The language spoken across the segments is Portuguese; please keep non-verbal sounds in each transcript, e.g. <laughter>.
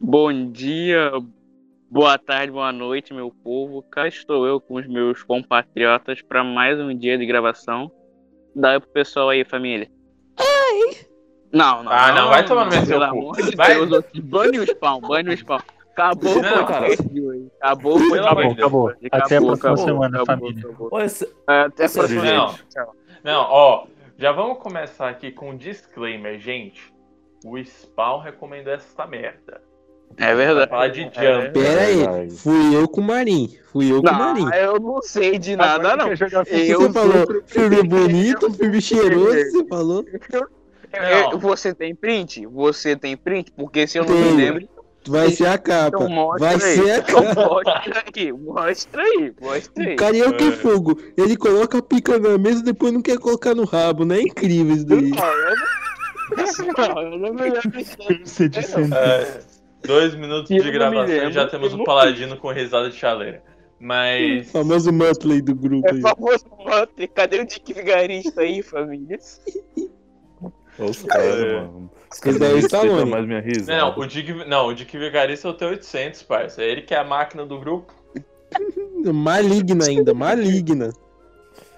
Bom dia, boa tarde, boa noite, meu povo. Cá estou eu com os meus compatriotas para mais um dia de gravação. Dá pro pessoal aí, família. Ai! Não, não. Ah, não, vai tomar no meu Pelo cu. amor de. Deus, bane o spawn, bane o spawn. Acabou o Não, podcast de hoje. Acabou o podcast. Acabou. Até a próxima acabou, semana, acabou, família. Até a próxima não. Tchau. Não, ó, já vamos começar aqui com um disclaimer, gente. O Spawn recomendou essa merda. É verdade. falar de Jump. Pera aí, fui eu com o Marim. Fui eu com o Marim. Não, eu não sei de nada, não. Eu Você falou filme <laughs> bonito, filme cheiroso, você falou. Eu- você tem print? Você tem print? Porque se eu não Tenho. me lembro, Vai ser a capa. então Vai aí. ser a Então capa. mostra aí, mostra aí, mostra aí. Carioca É. fogo. Ele coloca a pica na mesa e depois não quer colocar no rabo, né? É incrível isso daí. Você disse É, dois minutos de gravação e já temos um não- paladino com risada de chaleira. O Mas. famoso Muttley do grupo É aí. famoso Mantre. Cadê o Dick Vigarista aí, família? Os <laughs> caras, É. mano. Os caras daí é Stallone. mais minha risada. Não, o Dick, não, o Dick Vigarista é o T800, parça. É ele que é a máquina do grupo. <laughs> Maligna ainda, maligna.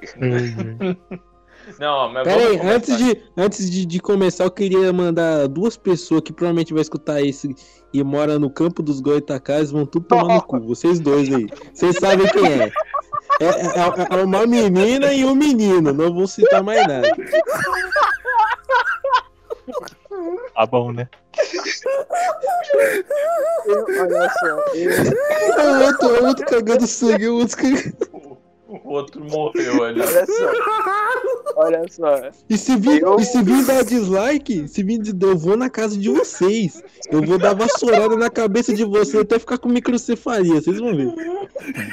<laughs> Não, mas Pera vamos aí, antes, de, antes de, de começar, eu queria mandar duas pessoas que provavelmente vai escutar isso e mora no campo dos Goitacás, vão tudo tomar no cu. Vocês dois aí. Vocês sabem quem é. É, é- é uma menina e um menino, não vou citar mais nada. Tá bom, né? Olha só. eu- O outro, o outro cagando sangue, o outro cagando. O outro morreu ali. Olha só. Olha só. E se vir, Eu- e se vir dar dislike, se vir de- eu vou na casa de vocês. Eu vou dar vassourada na cabeça de vocês até ficar com microcefalia, vocês vão ver.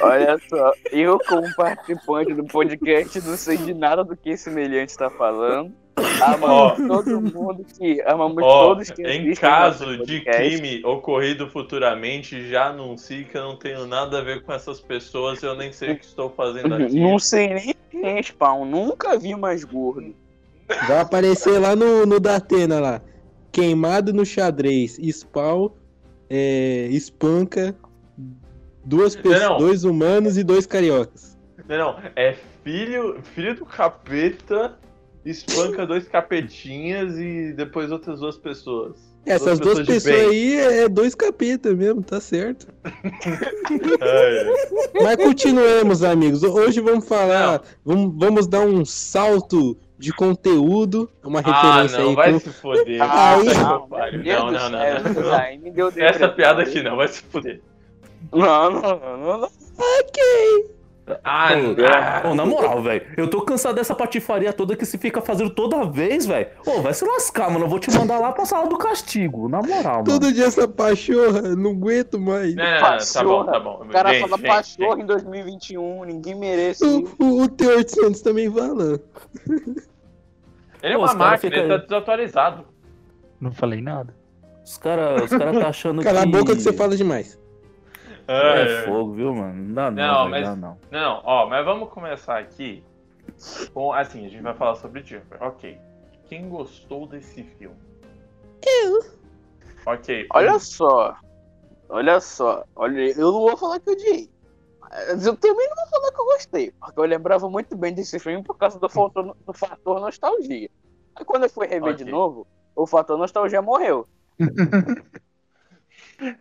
Olha só, eu como participante do podcast não sei de nada do que esse semelhante está falando. Amamos todo mundo que. Amamos Ó, todos que em caso de crime ocorrido futuramente, já anuncio que eu não tenho nada a ver com essas pessoas, eu nem sei o que estou fazendo aqui. Não sei nem quem é spawn, nunca vi mais gordo. Vai aparecer lá no, no Datena lá. Queimado no xadrez. Spawn, é, espanca duas pessoas, dois humanos e dois cariocas. Não, não, é filho, filho do capeta, espanca dois capetinhas e depois outras duas pessoas. Essas duas de pessoas bem. aí é, é dois capeta mesmo, tá certo. Mas continuemos, amigos. Hoje vamos falar, vamos, vamos dar um salto de conteúdo, uma ah, referência não, aí vai com se foder. Ah, <laughs> que não, Não, não, não, não, não. aí <laughs> Essa piada aqui não, vai se foder. Não, não, não, não, não. Ah, ah, ô, na moral, velho. Eu tô cansado dessa patifaria toda que se fica fazendo toda vez, velho. Ô, vai se lascar, mano. Eu vou te mandar lá pra sala do castigo. Na moral, mano. todo dia essa pachorra, não aguento mais. Não, não, não, tá bom, Pachorra. tá bom. O cara Gente, fala gente, pachorro em 2021, ninguém merece. O, o, o T800 também fala. Ele é Pô, uma máquina, fica- ele tá desatualizado. Não falei nada. Os caras os cara tá achando Cala que... a boca que você fala demais. É fogo, viu, mano? Não dá não, Não, não, mas- dá não. Não, ó, mas vamos começar aqui com, assim, a gente vai falar sobre Jumper, ok. Quem gostou desse filme? Eu. Ok. Olha só. Olha só. Olha, eu não vou falar que eu odiei. Mas eu também não vou falar que eu gostei. Porque eu lembrava muito bem desse filme por causa do <laughs> fator, do fator nostalgia. Aí quando eu fui rever Ok. de novo, o fator nostalgia morreu. <laughs>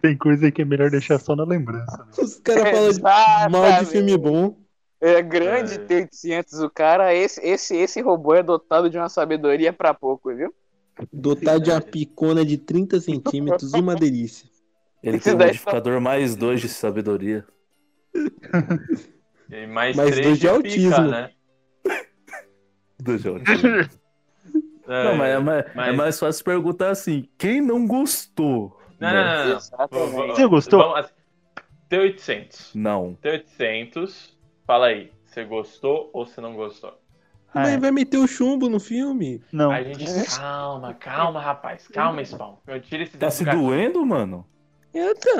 Tem coisa que é melhor deixar só na lembrança. né? Os caras falam mal de filme bom. É grande É. ter 800 o cara. Esse, esse, esse robô é dotado de uma sabedoria pra pouco, viu? Dotado de uma picona de 30 centímetros e uma delícia. Ele Esse tem um modificador mais dois de sabedoria. E mais, Mais três dois de pica, autismo. né? <laughs> Dois de <laughs> É, Não, mas é, mas- é mais fácil perguntar assim, quem não gostou? Não, não, não. Você gostou? Vamos, assim, T800. Não. T800. Fala aí, você gostou ou você não gostou? Ah, Vai, é. vai meter o chumbo no filme. Não. A gente. Calma, calma, rapaz. Calma, Spawn. Eu tiro esse Tá se gato. doendo, mano? Eu tô.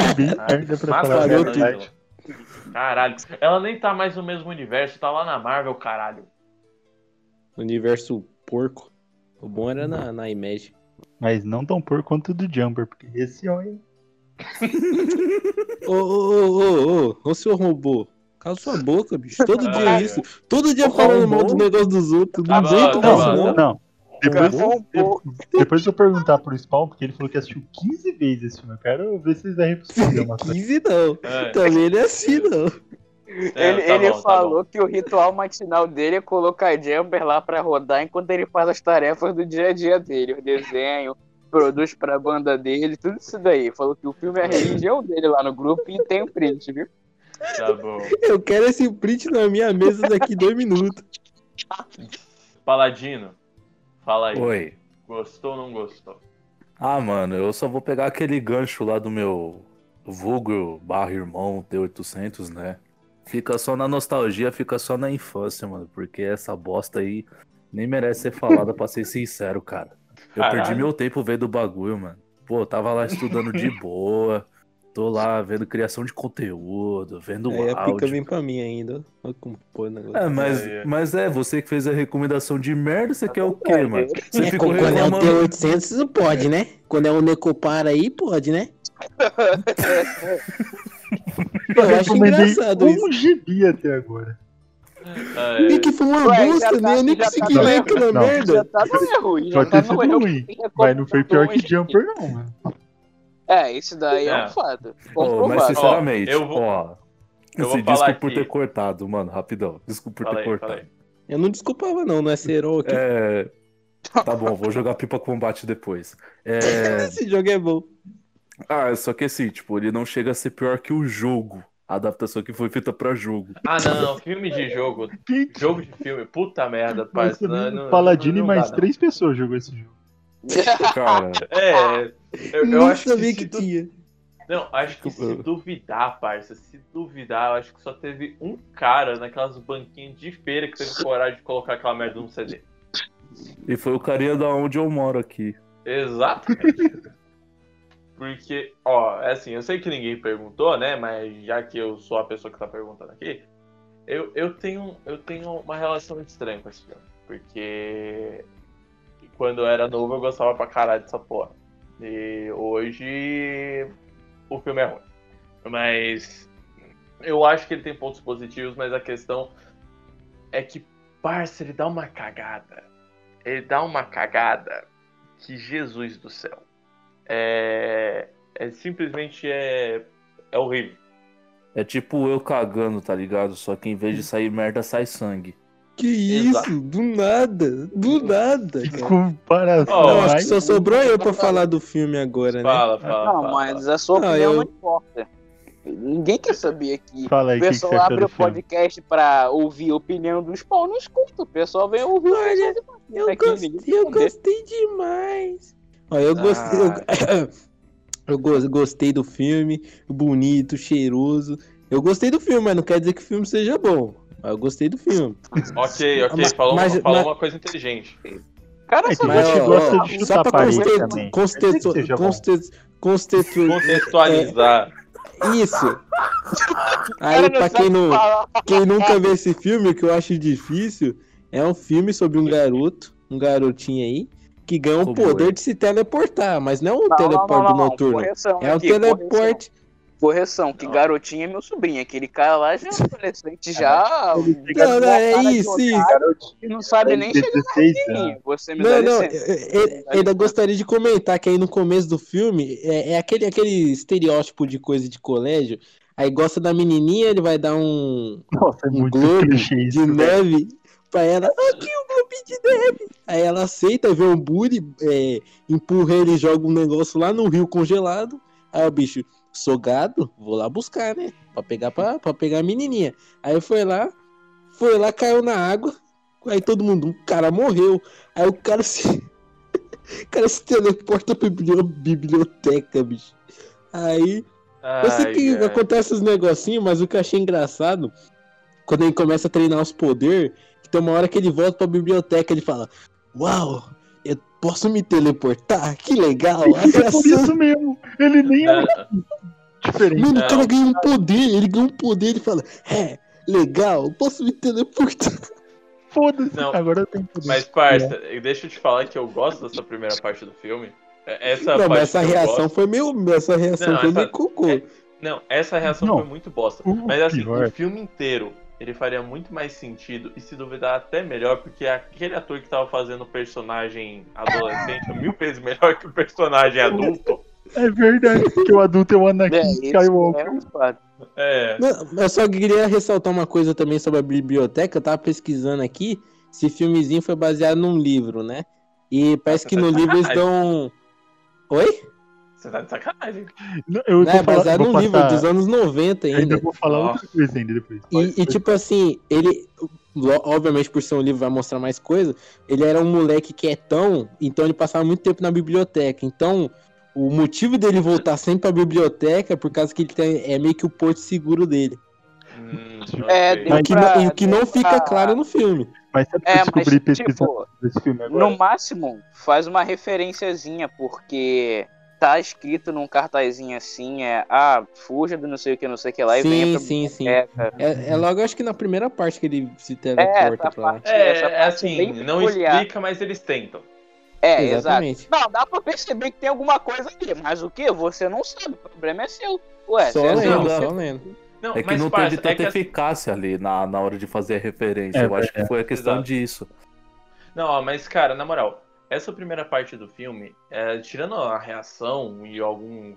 Angela. Caralho. Ela nem tá mais no mesmo universo, tá lá na Marvel, caralho. Universo porco. O bom era na, na Image. Mas não tão por quanto do Jumper, porque esse olha. Ô, ô, ô, ô, ô, ô, seu robô. Cala sua boca, bicho. Todo dia é isso. Todo dia falando mal do negócio dos outros. Não jeito tá não. Não, depois, Robô. depois eu perguntar pro Spawn, porque ele falou que assistiu 15 vezes esse filme. Eu quero ver se vocês vão responder uma coisa. 15 não. É, Também ele é assim, não. É, ele tá ele bom, tá falou que o ritual matinal dele é colocar Jumper lá pra rodar enquanto ele faz as tarefas do dia a dia dele, o desenho, produz pra banda dele, tudo isso daí. Falou que o filme é a religião dele lá no grupo e tem o print, viu? tá bom. Eu quero esse print na minha mesa daqui dois minutos. Paladino, fala aí. Oi. Gostou ou não gostou? Ah, mano, eu só vou pegar aquele gancho lá do meu vulgo barra irmão T800, né? Fica só na nostalgia, fica só na infância, mano. Porque essa bosta aí nem merece ser falada, pra ser sincero, cara. Eu Caralho. perdi meu tempo vendo o bagulho, mano. Pô, eu tava lá estudando de boa. Tô lá vendo criação de conteúdo, vendo Aí a pica áudio. vem pra mim ainda. Olha como o negócio. É, mas, É, é. mas é, você que fez a recomendação de merda, você quer o quê, mano? Você É, ficou quando é o reclamando. T800 não pode, né? Quando é um Necopara aí, pode, né? <laughs> Eu acho recomendei engraçado um isso. gibi até agora. É, E que foi uma bosta, já tá- né? Eu nem já tá consegui no ler aquela Não. merda. Já tá no erro, já Pode tá no erro. ruim, mas não foi pior que Jumper, não, mano. É, isso daí é, É. um fato. Ô, mas sinceramente, Ó, eu vou- ó. eu assim, desculpa por ter cortado, mano, rapidão. Desculpa por ter aí, cortado. Eu não desculpava, não, não é ser herói. É. Tá bom, vou jogar pipa combate depois. É... <laughs> Esse jogo é bom. Ah, só que assim, tipo, ele não chega a ser pior que o jogo. A adaptação que foi feita pra jogo. Ah, não, não, filme de jogo. Jogo de filme, puta merda, Não, não, Paladino e mais três pessoas jogou esse jogo. Cara. É, eu, eu acho que, que tinha. Não, acho que se duvidar, parça, se duvidar, eu acho que só teve um cara naquelas banquinhas de feira que teve coragem de colocar aquela merda no CD. e foi o carinha da onde eu moro aqui. Exatamente. Porque, ó, é assim, eu sei que ninguém perguntou, né? Mas já que eu sou a pessoa que tá perguntando aqui, eu, eu, tenho, eu tenho uma relação estranha com esse filme. Porque quando eu era novo eu gostava pra caralho dessa porra. E hoje o filme é ruim. Mas eu acho que ele tem pontos positivos, mas a questão é que, parça, ele dá uma cagada. Ele dá uma cagada que Jesus do céu. É, é simplesmente é, é horrível. É tipo eu cagando, tá ligado? Só que em vez de sair merda, sai sangue. Que isso? Exato. Do nada. Do nada, Que cara. comparação. Ó, Não, acho que só sobrou eu pra falar do filme agora, né? Fala, fala. Não, fala, mas fala. a sua Não, opinião eu- não importa. Ninguém quer saber aqui. Fala aí, O o que, que pessoal abre o filme? podcast pra ouvir a opinião dos pau, não escuta. O pessoal vem ouvir Olha, pessoal Eu, gostei, eu gostei demais. Eu gostei. Eu, <coughs> eu go- gostei do filme, bonito, cheiroso. Eu gostei do filme, mas não quer dizer que o filme seja bom. Mas eu gostei do filme. <laughs> Ok, ok, Mas- falou, mas- falou mas- uma coisa inteligente. Cara, É, tem Mas, gente ó, gosta de só a pra constitu- Contextualizar. Isso. Aí, pra quem não, quem nunca vê esse filme, o que eu acho difícil, é um filme sobre um garoto, um garotinho aí, que ganha Como poder é? de se teleportar, mas não um Não, teleporte não, não, não, noturno. Correção É o aqui, teleporte. Correção, que Não. garotinho é meu sobrinho. Aquele cara lá já é adolescente, já. Não, não, é isso, isso. E não sabe nem chegar 16 em anos. mim. Você me Não, dá não, licença. eu- ainda gostaria de comentar que aí no começo do filme é, é aquele, aquele estereótipo de coisa de colégio. Aí gosta da menininha, ele vai dar um, Nossa, é um muito globo de velho. neve pra ela. Aqui o globo de. Aí ela aceita, vê um bully, é, empurra ele e joga um negócio lá no rio congelado. Aí o bicho, sou gado, vou lá buscar, né? Pra pegar, pra, pra pegar a menininha. Aí foi lá, foi lá, caiu na água. Aí todo mundo, o cara morreu. Aí o cara se. <laughs> o cara se teleporta pra bibli- biblioteca, bicho. Aí eu sei Ai, que ai. acontece os negocinhos, mas o que eu achei engraçado, quando ele começa a treinar os poderes, que tem uma hora que ele volta pra biblioteca ele fala: Uau, eu posso me teleportar? Que legal! A É por isso mesmo. Ele nem é É, diferente. Mano, o cara ganha um poder, ele ganha um poder, ele fala, é, legal, eu posso me teleportar. <laughs> Foda-se. Não, Agora eu tenho poder. Mas, parça, deixa eu te falar que eu gosto dessa primeira parte do filme. É- Essa Não, parte mas essa reação gosto- foi meio. Essa reação Não, foi essa- meio cocô. é- Não, essa reação Não. foi muito bosta. O Mas assim, pior- o filme inteiro, ele faria muito mais sentido e se duvidar até melhor, porque aquele ator que tava fazendo o personagem adolescente é mil vezes melhor que o personagem adulto. É verdade, porque o adulto é o Anakin É, Skywalker. é um fato. É. Não, eu só queria ressaltar uma coisa também sobre a biblioteca. Eu tava pesquisando aqui. Esse filmezinho foi baseado num livro, né? E parece que no livro eles <laughs> dão. Oi? Você tá de sacanagem. Não, Eu Não, é vou falar, baseado num livro dos anos 90 Ainda ainda. vou falar Ó. outra coisa ainda depois. E, e, tipo assim, ele. Obviamente, por ser um livro, vai mostrar mais coisa. Ele era um moleque quietão, então ele passava muito tempo na biblioteca. Então, o motivo dele voltar sempre pra biblioteca é por causa que ele tem, é meio que o porto seguro dele. Hum, É. E o que, pra- não, o que não fica pra- claro no filme. Mas sabe que É, eu mas, pesquisando tipo, desse filme agora? no máximo, faz uma referenciazinha, porque tá escrito num cartazinho assim, é, ah, fuja do não sei o que, não sei o que lá, e venha Sim, pra sim, sim. É, é logo, acho que na primeira parte que ele se É, teleporta essa pra lá. parte, É, essa é assim, bem não explica, mas eles tentam. É, exato. Exatamente. Não, dá pra perceber que tem alguma coisa aqui, mas o que? Você não sabe, o problema é seu. Ué, Só você lendo, não- só lendo. Não, É que mas, não parça, teve é tanta assim- eficácia ali na, na hora de fazer a referência. É Eu acho que foi a questão Exato. disso. Não, ó, mas cara, na moral, essa primeira parte do filme, é, tirando a reação e alguns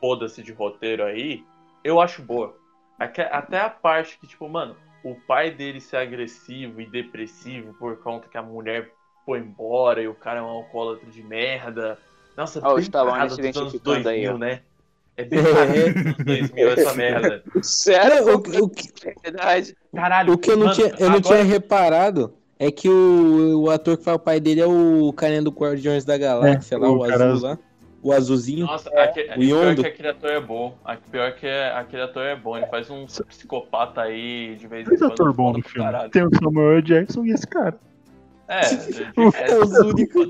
foda-se de roteiro aí, eu acho boa. Até a parte que, tipo, mano, o pai dele ser agressivo e depressivo por conta que a mulher foi embora e o cara é um alcoólatra de merda. Nossa, Ó, o bem parado dos anos identificando aí, 2000, ó. né? É bem parado dos anos 2000 essa <laughs> merda. Sério? É, o, o que- É verdade. Caralho, o que eu não, mano, tinha, eu não agora- tinha reparado é que o, o ator que faz o pai dele é o carinha do Guardiões da Galáxia, É, lá, o o, cara azul lá. O azulzinho. Nossa, aque- o pior Yondo. que aquele ator é bom. A- Pior que é- aquele ator é bom. Ele faz um psicopata aí de vez em quando. ator bom no filme. caralho. Tem o Samuel Jackson e esse cara. É, <laughs> É os únicos.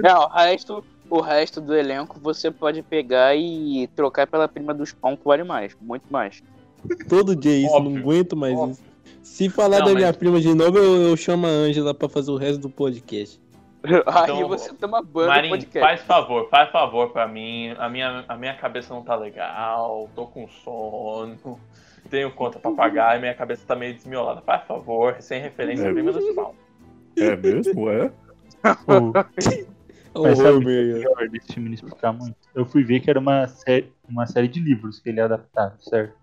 Não, o resto, o resto do elenco você pode pegar e trocar pela prima dos pão que vale mais. Muito mais. Todo dia isso, não Óbvio, aguento mais óbvio. isso. Se falar Não, da mas- minha prima de novo, eu, eu chamo a Ângela pra fazer o resto do podcast. <laughs> Aí você toma banho no Marinho, podcast. faz favor, faz favor pra mim. A minha, a minha cabeça não tá legal. Tô com sono. Tenho conta pra pagar e minha cabeça tá meio desmiolada. Faz favor, sem referência, É. prima dos pau. É mesmo? É? O Ô, <laughs> Mas sabe Homer, pior desse filme explicar muito? Eu fui ver que era uma série, uma série de livros que ele ia adaptar, certo?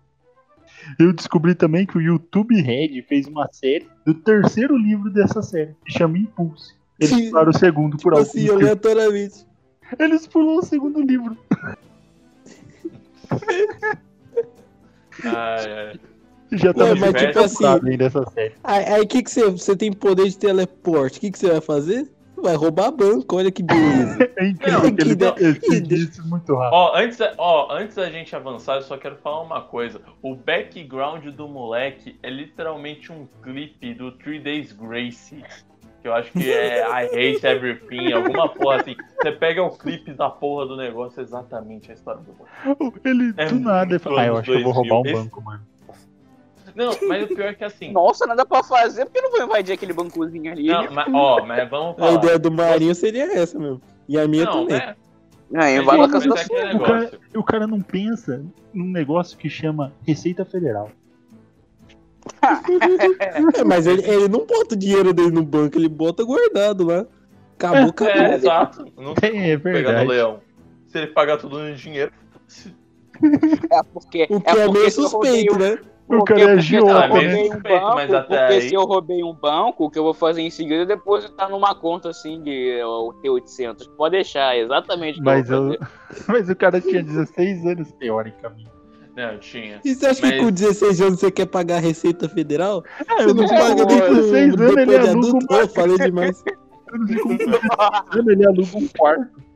Eu descobri também que o YouTube Red fez uma série do terceiro livro dessa série, que chama Impulse. Eles Sim. pularam o segundo por tipo algum assim, motivo. aleatoriamente. Eles pulam o segundo livro. Ai, ai. Já tá Ué, mas tipo assim- temporada aí dessa série. Aí o que que você, você tem poder de teleporte, o que que você vai fazer? Vai roubar banco, olha que beleza. <laughs> É incrível Não, que ele isso muito rápido. Ó, antes, ó, antes da gente avançar, eu só quero falar uma coisa. O background do moleque é literalmente um clipe do Three Days Grace. Que eu acho que é I Hate Everything, alguma porra assim. Você pega o clipe da porra do negócio, é exatamente a história do moleque. Ele É do nada ele fala, ah, eu acho que eu vou 2000. roubar um Esse- banco, mano. Não, mas o pior é que assim. Nossa, nada pra fazer, porque eu não vou invadir aquele bancozinho ali. Não, mas, ó, mas vamos A falar. ideia do Marinho seria essa mesmo. E a minha Não, também. né? A Mas casa da é O cara, o cara não pensa num negócio que chama Receita Federal. <laughs> É, mas ele, ele não bota o dinheiro dele no banco, ele bota guardado lá. Acabou, <laughs> acabou. É, exato. <laughs> Não tem É, é verdade. leão. Se ele pagar tudo no dinheiro. É porque, O que é, meio roubei suspeito, um- né? O porque- cara é porque eu roubei um banco, mas até porque aí- se eu roubei um banco, o que eu vou fazer em seguida é depositar numa conta assim de ó, T800. Pode deixar, exatamente o que Mas, eu eu, <laughs> mas o cara tinha 16 anos, teoricamente. Não, tinha. E você acha que Mas- com 16 anos você quer pagar a Receita Federal? Ah, Você não não paga nem com 16 anos, ele depois de aluga adulto? uma- Oh, falei demais. Eu não sei como com 16 anos ele aluga um quarto.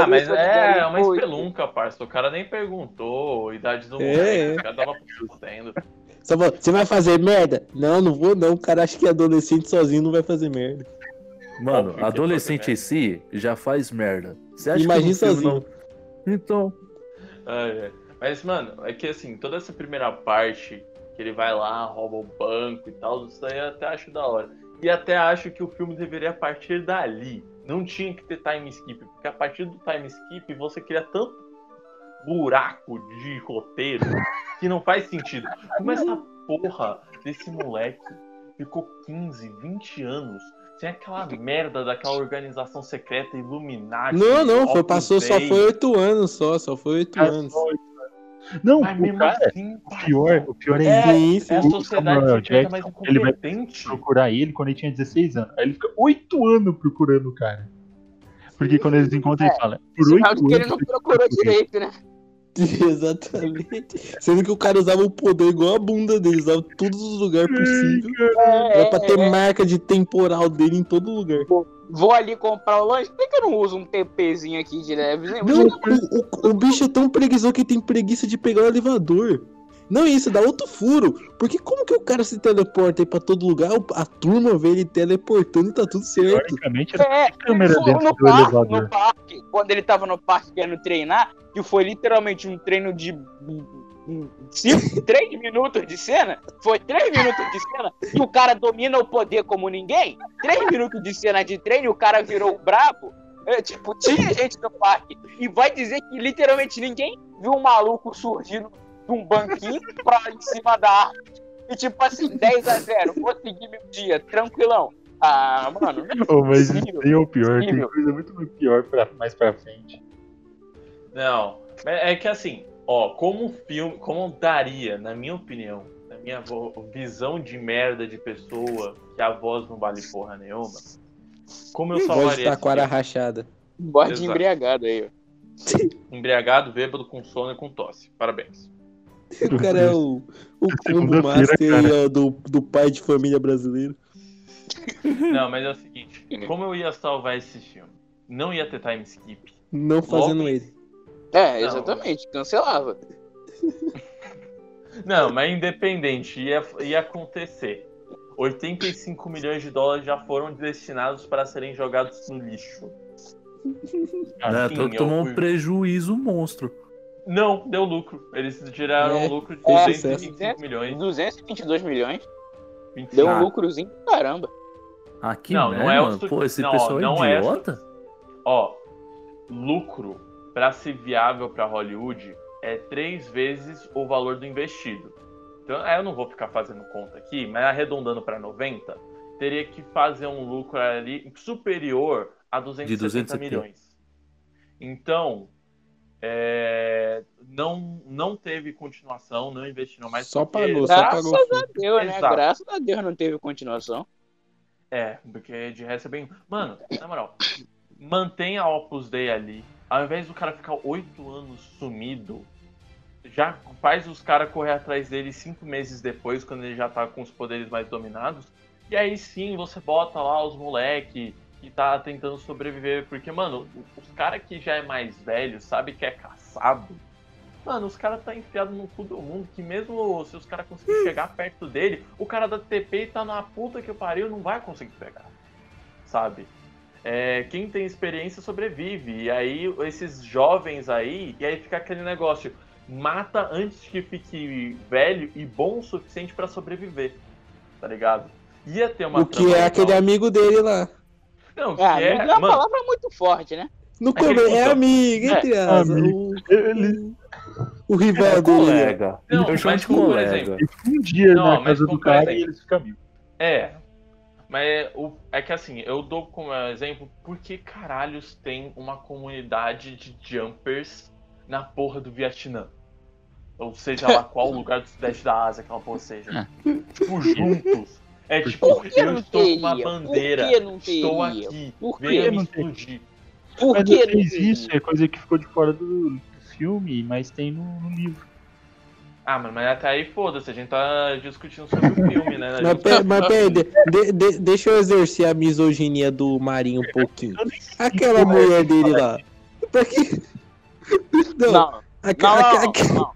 Ah, mas é Depois- uma espelunca, parça. O cara nem perguntou a idade do É, moleque. é. O cara tava fazendo. Só fala, você vai fazer merda? Não, não vou não. O cara acha que adolescente sozinho não vai fazer merda. Mano, Óbvio adolescente em si já faz merda. Você acha Imagina que filme sozinho. não- Então, Ah, é. Mas, mano, é que assim, toda essa primeira parte, que ele vai lá, rouba o banco e tal, isso aí eu até acho da hora. E até acho que o filme deveria partir dali. Não tinha que ter time skip, porque a partir do time skip você cria tanto buraco de roteiro que não faz sentido. Como essa porra desse moleque ficou 15, 20 anos sem aquela merda daquela organização secreta Illuminati. Não, não, foi, passou, só foi oito anos só, só foi oito Ah, anos. Não, Mas o mesmo cara, assim, o pior, o pior é, É, Sim, É a sociedade Jackson, ele vai procurar ele quando ele tinha 16 anos. Aí ele fica 8 anos procurando o cara. Porque quando eles encontram, ele fala, por Sinal 8 de que ele anos. não procurou direito, né? <laughs> Exatamente. Sendo que o cara usava o poder igual a bunda dele, usava todos os lugares possíveis. É, Era pra ter é, marca de temporal dele em todo lugar. Vou ali comprar o lanche. Por que que eu não uso um TPzinho aqui de leve? né? Não, o, o- o bicho é tão preguiçoso que tem preguiça de pegar o elevador. Não, isso dá outro furo. Porque como que o cara se teleporta aí pra todo lugar? o- A turma vê ele teleportando e tá tudo certo. Teoricamente, É, câmera foi dentro no do parque, elevador. no parque, quando ele tava no parque querendo treinar, que foi literalmente um treino de 3 <laughs> minutos de cena, foi 3 minutos de cena, e o cara domina o poder como ninguém, 3 minutos de cena de treino e o cara virou brabo. É, tipo, tinha gente no parque, e vai dizer que literalmente ninguém viu um maluco surgindo de um banquinho pra em cima da árvore. E tipo assim, 10 a 0 consegui meu dia, tranquilão. Ah, mano, não é Oh, mas possível. aí é o pior. Tem coisa muito pior pra, mais pra frente. Não, é é que assim, ó, como filme, como daria, na minha opinião, na minha visão de merda de pessoa, que a voz não vale porra nenhuma, como eu Voz de salvaria esse taquara filme? rachada. Bode Exato. embriagado aí, ó. <laughs> Embriagado, bêbado, com sono e com tosse. Parabéns. O cara é o, o <laughs> combo master aí, ó, do, do pai de família brasileiro. <laughs> Não, mas é o seguinte, como eu ia salvar esse filme? Não ia ter time skip. Não fazendo Logo- ele. É, Não. exatamente, cancelava. <laughs> Não, mas independente, ia, ia acontecer. 85 milhões de dólares já foram destinados para serem jogados no lixo. <laughs> né, sim, tô- eu tomou fui- um prejuízo monstro. Não, deu lucro. Eles tiraram É, um lucro de é, 225 milhões. 222 milhões, 25. deu um Ah. lucrozinho caramba. Ah, que Não, merda, não é o Pô, esse não, pessoal não é é idiota. Ó, lucro para ser viável para Hollywood é três vezes o valor do investido. Então, aí eu não vou ficar fazendo conta aqui, mas arredondando para 90, teria que fazer um lucro ali superior a 270 270. milhões. Então, é, não, não teve continuação, não investiram mais. Só porque- pagou, só Graças pagou. fogo. Deu, né? Exato. Graças a Deus não teve continuação. É, porque de resto é bem. Mano, na moral, mantenha a Opus Dei ali. Ao invés do cara ficar oito anos sumido, já faz os caras correr atrás dele cinco meses depois, quando ele já tá com os poderes mais dominados. E aí sim você bota lá os moleque que tá tentando sobreviver. Porque, mano, os caras que já é mais velho, sabe que é caçado. Mano, os caras tá enfiado no cu do mundo, que mesmo se os caras conseguirem chegar perto dele, o cara da TP tá na puta que pariu, não vai conseguir pegar. Sabe? É, quem tem experiência sobrevive. E aí, esses jovens aí, e aí fica aquele negócio: mata antes que fique velho e bom o suficiente pra sobreviver. Tá ligado? Ia ter uma O que é legal. aquele amigo dele lá. Não, que Ah, é. amigo é uma Mano, palavra muito forte, né? No Aquele começo, é cuzão. amigo, entre aspas. amigo. O, Ele o rival É dele. colega. Não, eu chamo mas de por colega. exemplo, um dia Não, na mas casa do cara e eles ficam amigos. É. Mas é, o, é que assim, eu dou como exemplo por que caralhos tem uma comunidade de jumpers na porra do Vietnã? Ou seja lá qual <laughs> lugar do sudeste da Ásia aquela porra seja. tipo, juntos. É tipo, Por que eu não estou com uma bandeira. Por que não Estou aqui. Por que Venha me explodir. Por Mas que não fez isso, é coisa que ficou de fora do, do filme, mas tem no, no livro. Ah, mano, mas até aí foda-se, a gente tá discutindo sobre o filme, né? <laughs> Mas, gente- pera, mas pera aí, de- de- de- deixa eu exercer a misoginia do Marinho um pouquinho. Aquela mulher dele lá. Pra que. <laughs> Não, Não, não, não, não,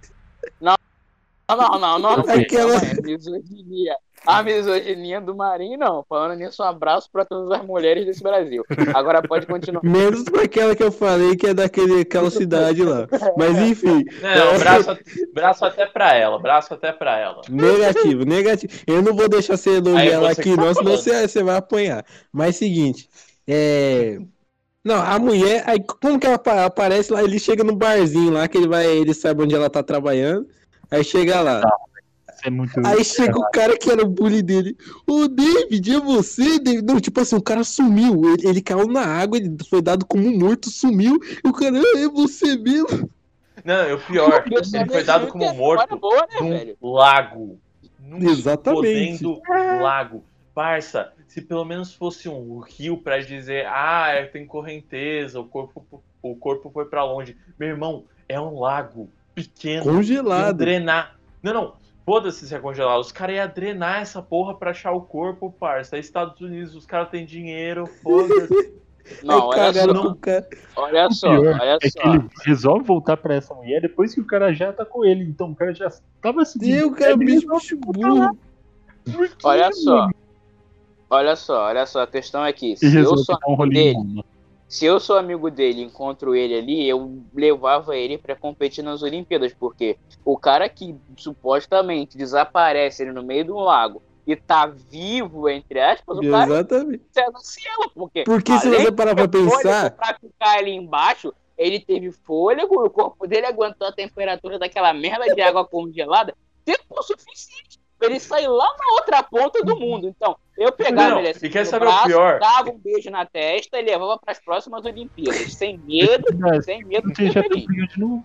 não. Não, não, não, não. Aquela- aí, misoginia. A misoginia do Marinho, não. Falando nisso, um abraço pra todas as mulheres desse Brasil. Agora pode continuar. Menos pra aquela que eu falei que é daquele, aquela cidade lá. Mas enfim, Não, braço, braço até pra ela, braço até pra ela. negativo, negativo. Eu não vou deixar você elogiar é ela aqui, tá não, senão você, você vai apanhar. Mas seguinte, é. Não, a mulher, aí como que ela apa- aparece lá? Ele chega no barzinho lá, que ele vai, ele sabe onde ela tá trabalhando. Aí chega lá. Isso é muito. Aí chega o cara que era o bully dele. Ô, David, é você, David? Não, tipo assim, o cara sumiu. Ele, ele caiu na água, ele foi dado como morto, sumiu. E o cara, "Ah, é você mesmo. Não, e o pior, ele foi dado como História morto boa, né, num velho? lago. Num Exatamente. lago. Parça, se pelo menos fosse um rio pra dizer, ah, é, tem correnteza, o corpo, o corpo foi pra longe. Meu irmão, é um lago pequeno. Congelado. drenar. Não, não. Foda-se se é congelado. Os caras iam drenar essa porra pra achar o corpo, parça. É Estados Unidos, os caras têm dinheiro, foda-se. <laughs> Não, olha só, com o cara. olha O só, pior olha é só. que ele resolve voltar pra essa mulher depois que o cara já tá com ele. Então o cara já tava se cara, bicho voltar burro. lá. Por quê, Olha só. mano? Olha só, olha só, a questão é que E se eu sou dar um dele, né? Se eu sou amigo dele encontro ele ali, eu levava ele pra competir nas Olimpíadas, porque o cara que supostamente desaparece ele no meio do lago e tá vivo, entre aspas, o cara Exatamente. é no cielo, porque Porque se você parar pra pensar, pra ficar ali embaixo, ele teve fôlego, o corpo dele aguentou a temperatura daquela merda de água congelada, tempo suficiente ele sair lá na outra ponta do mundo. Então, eu pegava Não, ele assim e quer no saber o braço, pior? dava um beijo na testa e levava pras próximas Olimpíadas, sem medo, <laughs> sem medo de ser feliz. brigando de novo.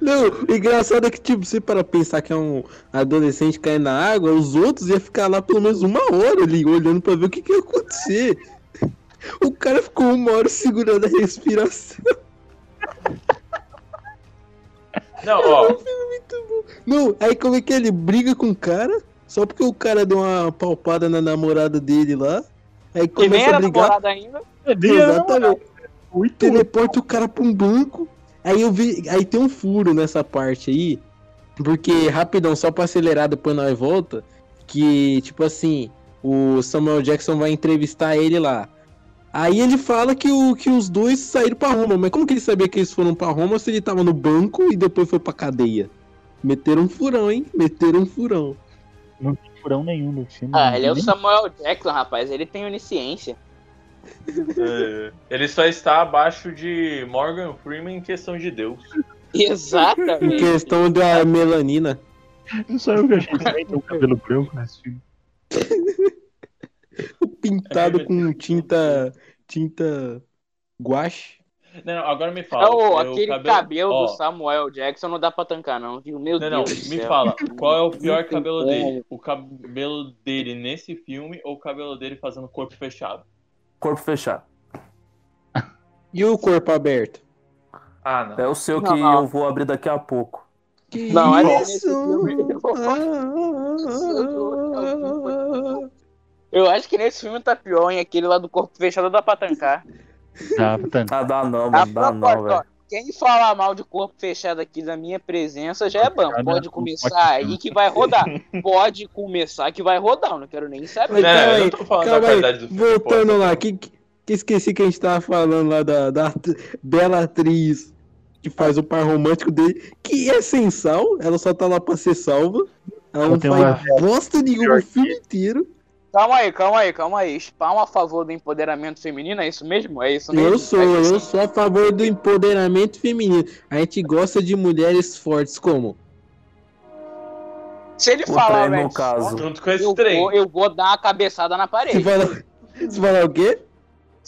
Não, o engraçado é que, tipo, você para pensar que é um adolescente cair na água, os outros iam ficar lá pelo menos uma hora ali, olhando pra ver o que, que ia acontecer. <laughs> O cara ficou uma hora segurando a respiração. Não, ó, <laughs> Não, aí como é que ele briga com o cara? Só porque o cara deu uma palpada na namorada dele lá. Aí nem começa era a brigar. namorada ainda. É. Exatamente. Muito teleporta o cara pra um banco. Aí eu vi. Aí tem um furo nessa parte aí. Porque, rapidão, só pra acelerar, depois nós volta. Que, tipo assim, o Samuel Jackson vai entrevistar ele lá. Aí ele fala que, o, que os dois saíram pra Roma. Mas como que ele sabia que eles foram pra Roma se ele tava no banco e depois foi pra cadeia? Meteram um furão, hein? Meteram um furão. Não tem furão nenhum no filme. Ah, ele é o Samuel Jackson, rapaz. Ele tem onisciência. é, ele só está abaixo de Morgan Freeman em questão de Deus. <laughs> Em Exatamente. questão da melanina. Só eu que achei estranho ter um cabelo branco nesse filme. <laughs> Pintado É com tinta. Tinta. Guache. Não, agora me fala. o, é o aquele cabelo, ó, do Samuel Jackson não dá pra tancar, não, viu? Meu Não, não, Deus. do me céu. fala, qual é o Não pior cabelo dele? O cabelo dele nesse filme ou o cabelo dele fazendo corpo fechado? Corpo fechado. E o corpo aberto? Ah, não. É o seu Não, que não. eu vou abrir daqui a pouco. Que Não, é <laughs> isso? Eu acho que nesse filme tá pior, hein? Aquele lá do corpo fechado dá pra tancar. Dá tanto. Ah, dá não, mano. Dá não, velho. Quem falar mal de corpo fechado aqui na minha presença já é bom. Pode começar aí que vai rodar. <laughs> Pode começar que vai rodar. eu Não quero nem saber. Não, calma eu tô falando da qualidade do filme. Voltando pô. lá, que, que que esqueci que a gente tava falando lá da, da bela atriz que faz o par romântico dele, que é sem sal, ela só tá lá pra ser salva. Ela não faz uma- bosta nenhuma o filme inteiro. Calma aí, calma aí, calma aí. Spam a favor do empoderamento feminino, é isso mesmo? É isso mesmo? Eu sou, É eu sou a favor do empoderamento feminino. A gente gosta de mulheres fortes como? Se ele O falar Red no caso. Junto com esse eu trem. vou, eu vou dar uma cabeçada na Você parede. você fala o quê?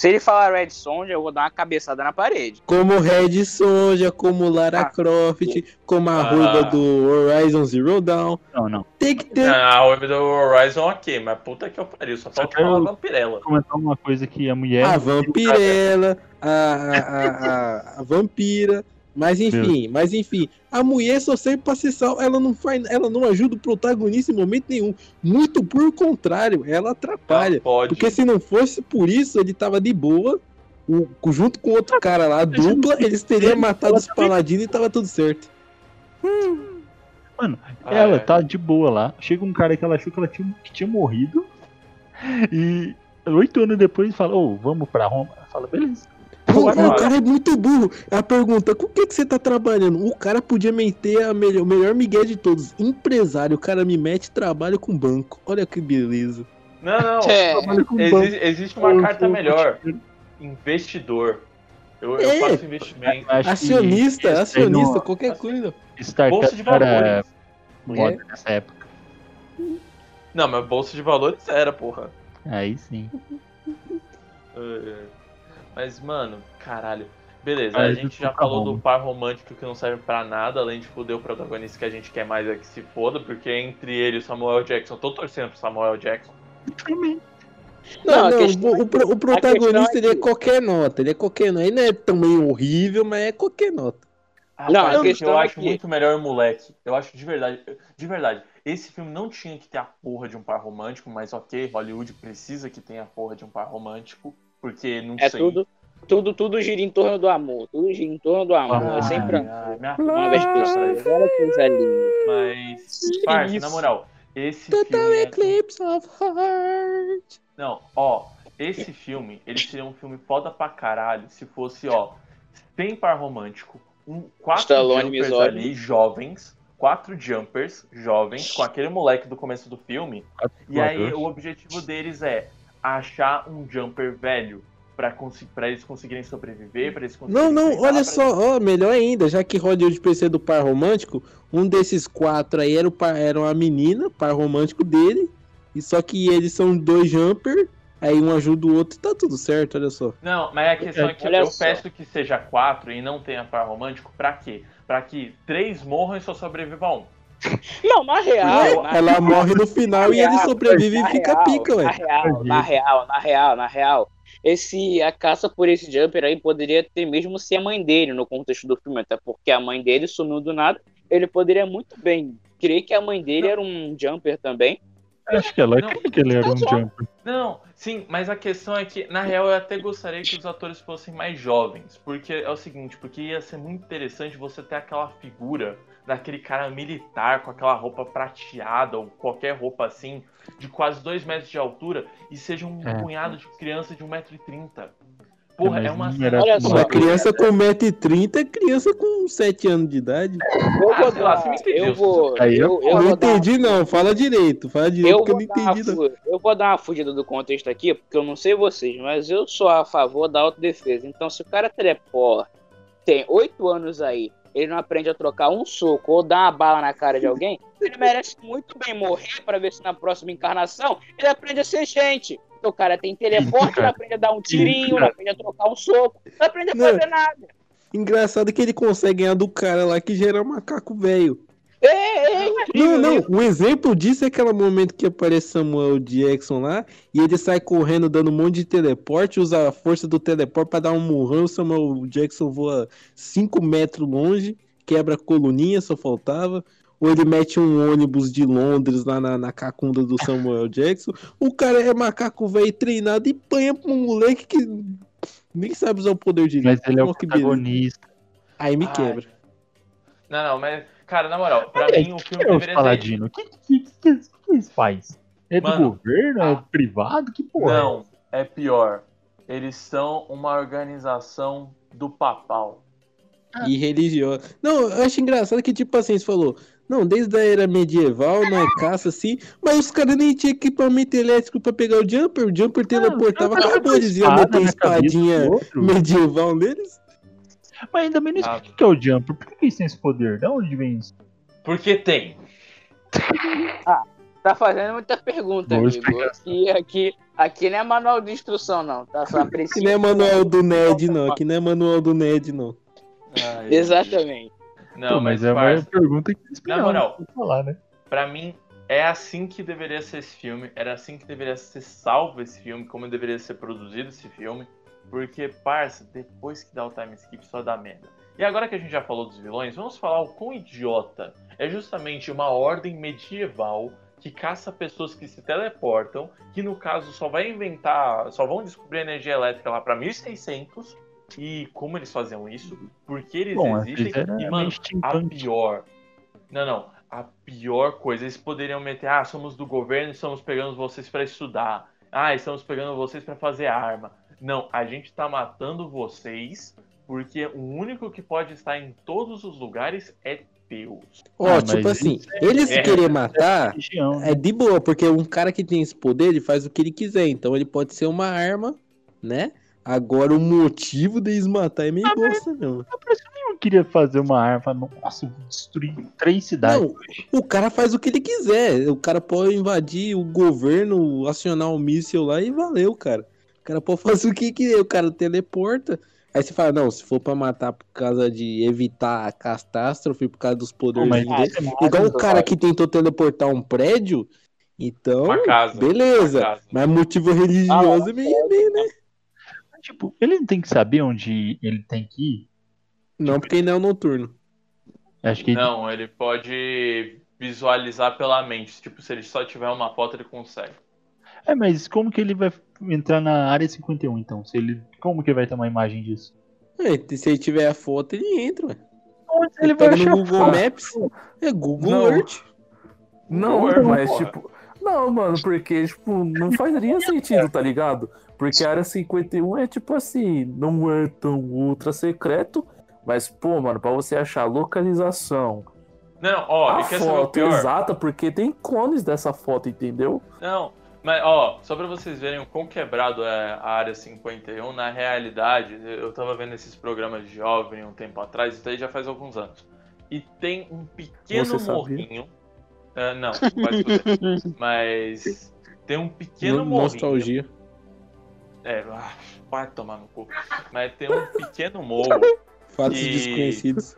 Se ele falar Red Sonja, eu vou dar uma cabeçada na parede. Como Red Sonja, como Lara Ah. Croft, como a Ah. ruiva do Horizon Zero Dawn. Não, não. Tem que ter. Ah, a Web do Horizon ok, mas puta que eu pariu, só falta Vampirella. Vou comentar uma coisa que a mulher. A vampirela, a, a, a, a- a vampira, mas enfim, mas enfim, a mulher só serve pra ser sal, ela não faz, ela não ajuda o protagonista em momento nenhum, muito por contrário, ela atrapalha, Não, pode. porque se não fosse por isso, ele tava de boa, o- junto com outro cara lá, a dupla, eles teriam matado os paladinos e tava tudo certo. Ah, ela é. tá de boa lá. Chega um cara que ela achou que ela tinha, que tinha morrido. E oito anos depois fala, ô, vamos pra Roma. Ela fala, beleza. O, o cara é muito burro. A pergunta, com o que, que você tá trabalhando? O cara podia meter a melhor, o melhor migué de todos. Empresário, o cara me mete trabalho com banco. Olha que beleza. Não, não. É, Exi- existe uma Eu carta melhor. Investidor. Eu, eu É. faço investimento. Acionista, acionista, no qualquer coisa. Bolsa de Startup era valores. moda nessa época. Não, mas bolsa de valores era, porra. Aí sim. É. Mas, mano, caralho. Beleza, Aí a gente já falou do par romântico que não serve pra nada, além de foder o protagonista que a gente quer mais é que se foda, porque entre ele e o Samuel Jackson, eu tô torcendo pro Samuel Jackson. Não, Não, não, o, é o o protagonista questão é ele é que- qualquer nota. Ele é qualquer nota. Ele não é também horrível, mas é qualquer nota. Não, a Rapaz, questão eu é acho que- muito melhor o moleque. Eu acho de verdade. De verdade, esse filme não tinha que ter a porra de um par romântico, mas ok, Hollywood precisa que tenha a porra de um par romântico, porque não é sei. tudo, tudo, tudo gira em torno do amor. Tudo gira em torno do amor. Ah, é sempre Ai, ai, minha uma vez. Olha que coisa linda. Mas, parça, na moral, esse Total filme. é- Eclipse of Heart. Não, ó, esse filme, ele seria um filme foda pra caralho se fosse, ó, sem par romântico, um, quatro Stallone jumpers ali, jovens, quatro jumpers jovens, com aquele moleque do começo do filme, e aí o objetivo deles é achar um jumper velho pra eles conseguirem sobreviver, pra eles conseguirem Não, não, olha só, ó, melhor ainda, já que Hollywood precisa do par romântico, um desses quatro aí era, o par, era uma menina, par romântico dele, e só que eles são dois jumper, aí um ajuda o outro e tá tudo certo, olha só. Não, mas a questão é que Olha eu só. peço que seja quatro e não tenha par romântico, pra quê? Pra que três morram e só sobreviva um. Não, na real. na Ela morre no final e ele real, sobrevive e na fica real, pica, Na ué. real, na real, na real, na real. Esse, a caça por esse jumper aí poderia ter mesmo ser a mãe dele no contexto do filme, até porque a mãe dele sumiu do nada. Ele poderia muito bem crer que a mãe dele era um jumper também. Acho que ela Não. queria que ele era um jumper. Não, sim, mas a questão é que, na real, eu até gostaria que os atores fossem mais jovens. Porque é o seguinte, porque ia ser muito interessante você ter aquela figura daquele cara militar com aquela roupa prateada ou qualquer roupa assim, de quase dois metros de altura, e seja um É. punhado de criança de 1,30m. Porra, mas é uma era Olha só, criança com 1,30m é criança com 7 anos de idade. Eu Ah, vou lá, dar, você me entendeu, eu vou, Aí eu- eu, eu não vou dar, entendi não, fala direito, fala direito eu porque eu não entendi não. fu- eu vou dar uma fugida do contexto aqui, porque eu não sei vocês, mas eu sou a favor da autodefesa. Então, se o cara teleporta, tem oito anos aí, ele não aprende a trocar um soco ou dar uma bala na cara de alguém, ele merece muito bem morrer para ver se na próxima encarnação ele aprende a ser gente. O cara tem teleporte, ele aprende a dar um tirinho, ele aprende a trocar um soco, não aprende a Não. fazer nada. Engraçado que ele consegue ganhar do cara lá que gera macaco velho. É, é, é Não, incrível não, o exemplo disso é aquele momento que aparece Samuel Jackson lá e ele sai correndo dando um monte de teleporte, usa a força do teleporte pra dar um murrão, o Samuel Jackson voa 5 metros longe, quebra a coluninha, só faltava. Ou ele mete um ônibus de Londres lá na, na cacunda do Samuel Jackson. O cara é macaco velho treinado e panha pra um moleque que nem sabe usar o poder direito. Mas ele é o protagonista. Aí me Ai. quebra. Não, não, mas, cara, na moral, pra Olha, mim o que filme é os deveria ser. Paladino? O que, que, que, que, que eles fazem? É do Mano, governo? É ah. privado? Que porra? é Não, é pior. Eles são uma organização do papal. E religiosa. Não, eu acho engraçado que, tipo assim, você falou, não, desde a era medieval, não é caça assim, mas os caras nem tinham equipamento elétrico pra pegar o Jumper, o Jumper teleportava, Não, acabou, eles iam meter do espadinha medieval neles. Mas ainda menos Ah. o que que é o Jumper? Por que eles têm esse poder? De onde vem isso? Porque tem. <laughs> Tá fazendo muita pergunta, Boa amigo. Aqui, aqui, aqui não é manual de instrução, não. Tá só Aqui princípio. não é manual do Ned, não. Aqui não é manual do Ned, não. Ai, <laughs> Exatamente. Não, Pô, mas, é uma parça, pergunta que Na moral. falar, né? pra mim, é assim que deveria ser esse filme. Era assim que deveria ser salvo esse filme, como deveria ser produzido esse filme. Porque, parça, depois que dá o time skip, só dá merda. E agora que a gente já falou dos vilões, vamos falar o quão idiota é justamente uma ordem medieval que caça pessoas que se teleportam, que no caso só vai inventar, só vão descobrir energia elétrica lá pra 1600. E como eles faziam isso? Porque eles Bom, existem. eram E, mano, a pior. Não, não. a pior coisa. Eles poderiam meter, ah, somos do governo, estamos pegando vocês pra estudar. Ah, estamos pegando vocês pra fazer arma. Não, a gente tá matando vocês porque o único que pode estar em todos os lugares é Deus. Ó, Ah, tipo assim, isso ele se é- querer matar Religião, né? é de boa, porque um cara que tem esse poder, ele faz o que ele quiser. Então ele pode ser uma arma, né? Agora o motivo deles matar é meio bosta, não. Eu queria fazer uma arma, nossa, destruir três cidades. Não, o cara faz o que ele quiser. O cara pode invadir o governo, acionar o míssil lá e valeu, cara. O cara pode fazer o que quiser, o cara teleporta. Aí você fala, não, se for pra matar por causa de evitar a catástrofe, por causa dos poderes mas dele. é Igual o cara que tentou teleportar um prédio, então. Uma casa. Beleza. Uma casa. Mas motivo religioso é meio, meio, né? Tipo, ele não tem que saber onde ele tem que ir. Não, porque ainda é o noturno. Acho que Não, ele pode visualizar pela mente. Tipo, se ele só tiver uma foto, ele consegue. É, mas como que ele vai entrar na área 51 então? Se ele, como que ele vai ter uma imagem disso? É, se ele tiver a foto, ele entra, ué. Onde Ele pega no Google Maps. É Google Não. Earth. Não, Não, mas porra. tipo. Não, mano, porque, tipo, não faria sentido, tá ligado? Porque a área 51 é tipo assim, não é tão ultra secreto, mas, pô, mano, pra você achar a localização, Não, ó, a foto exata, porque tem clones dessa foto, entendeu? Não, mas ó, só pra vocês verem o quão quebrado é a área 51, na realidade, eu tava vendo esses programas de jovem um tempo atrás, isso aí já faz alguns anos. E tem um pequeno Você morrinho. Ah, não, pode fazer. <laughs> Mas tem um pequeno No- morrinho. Nostalgia. É, ah, vai tomar no cu. Mas tem um pequeno morro. <laughs> Fatos E- desconhecidos.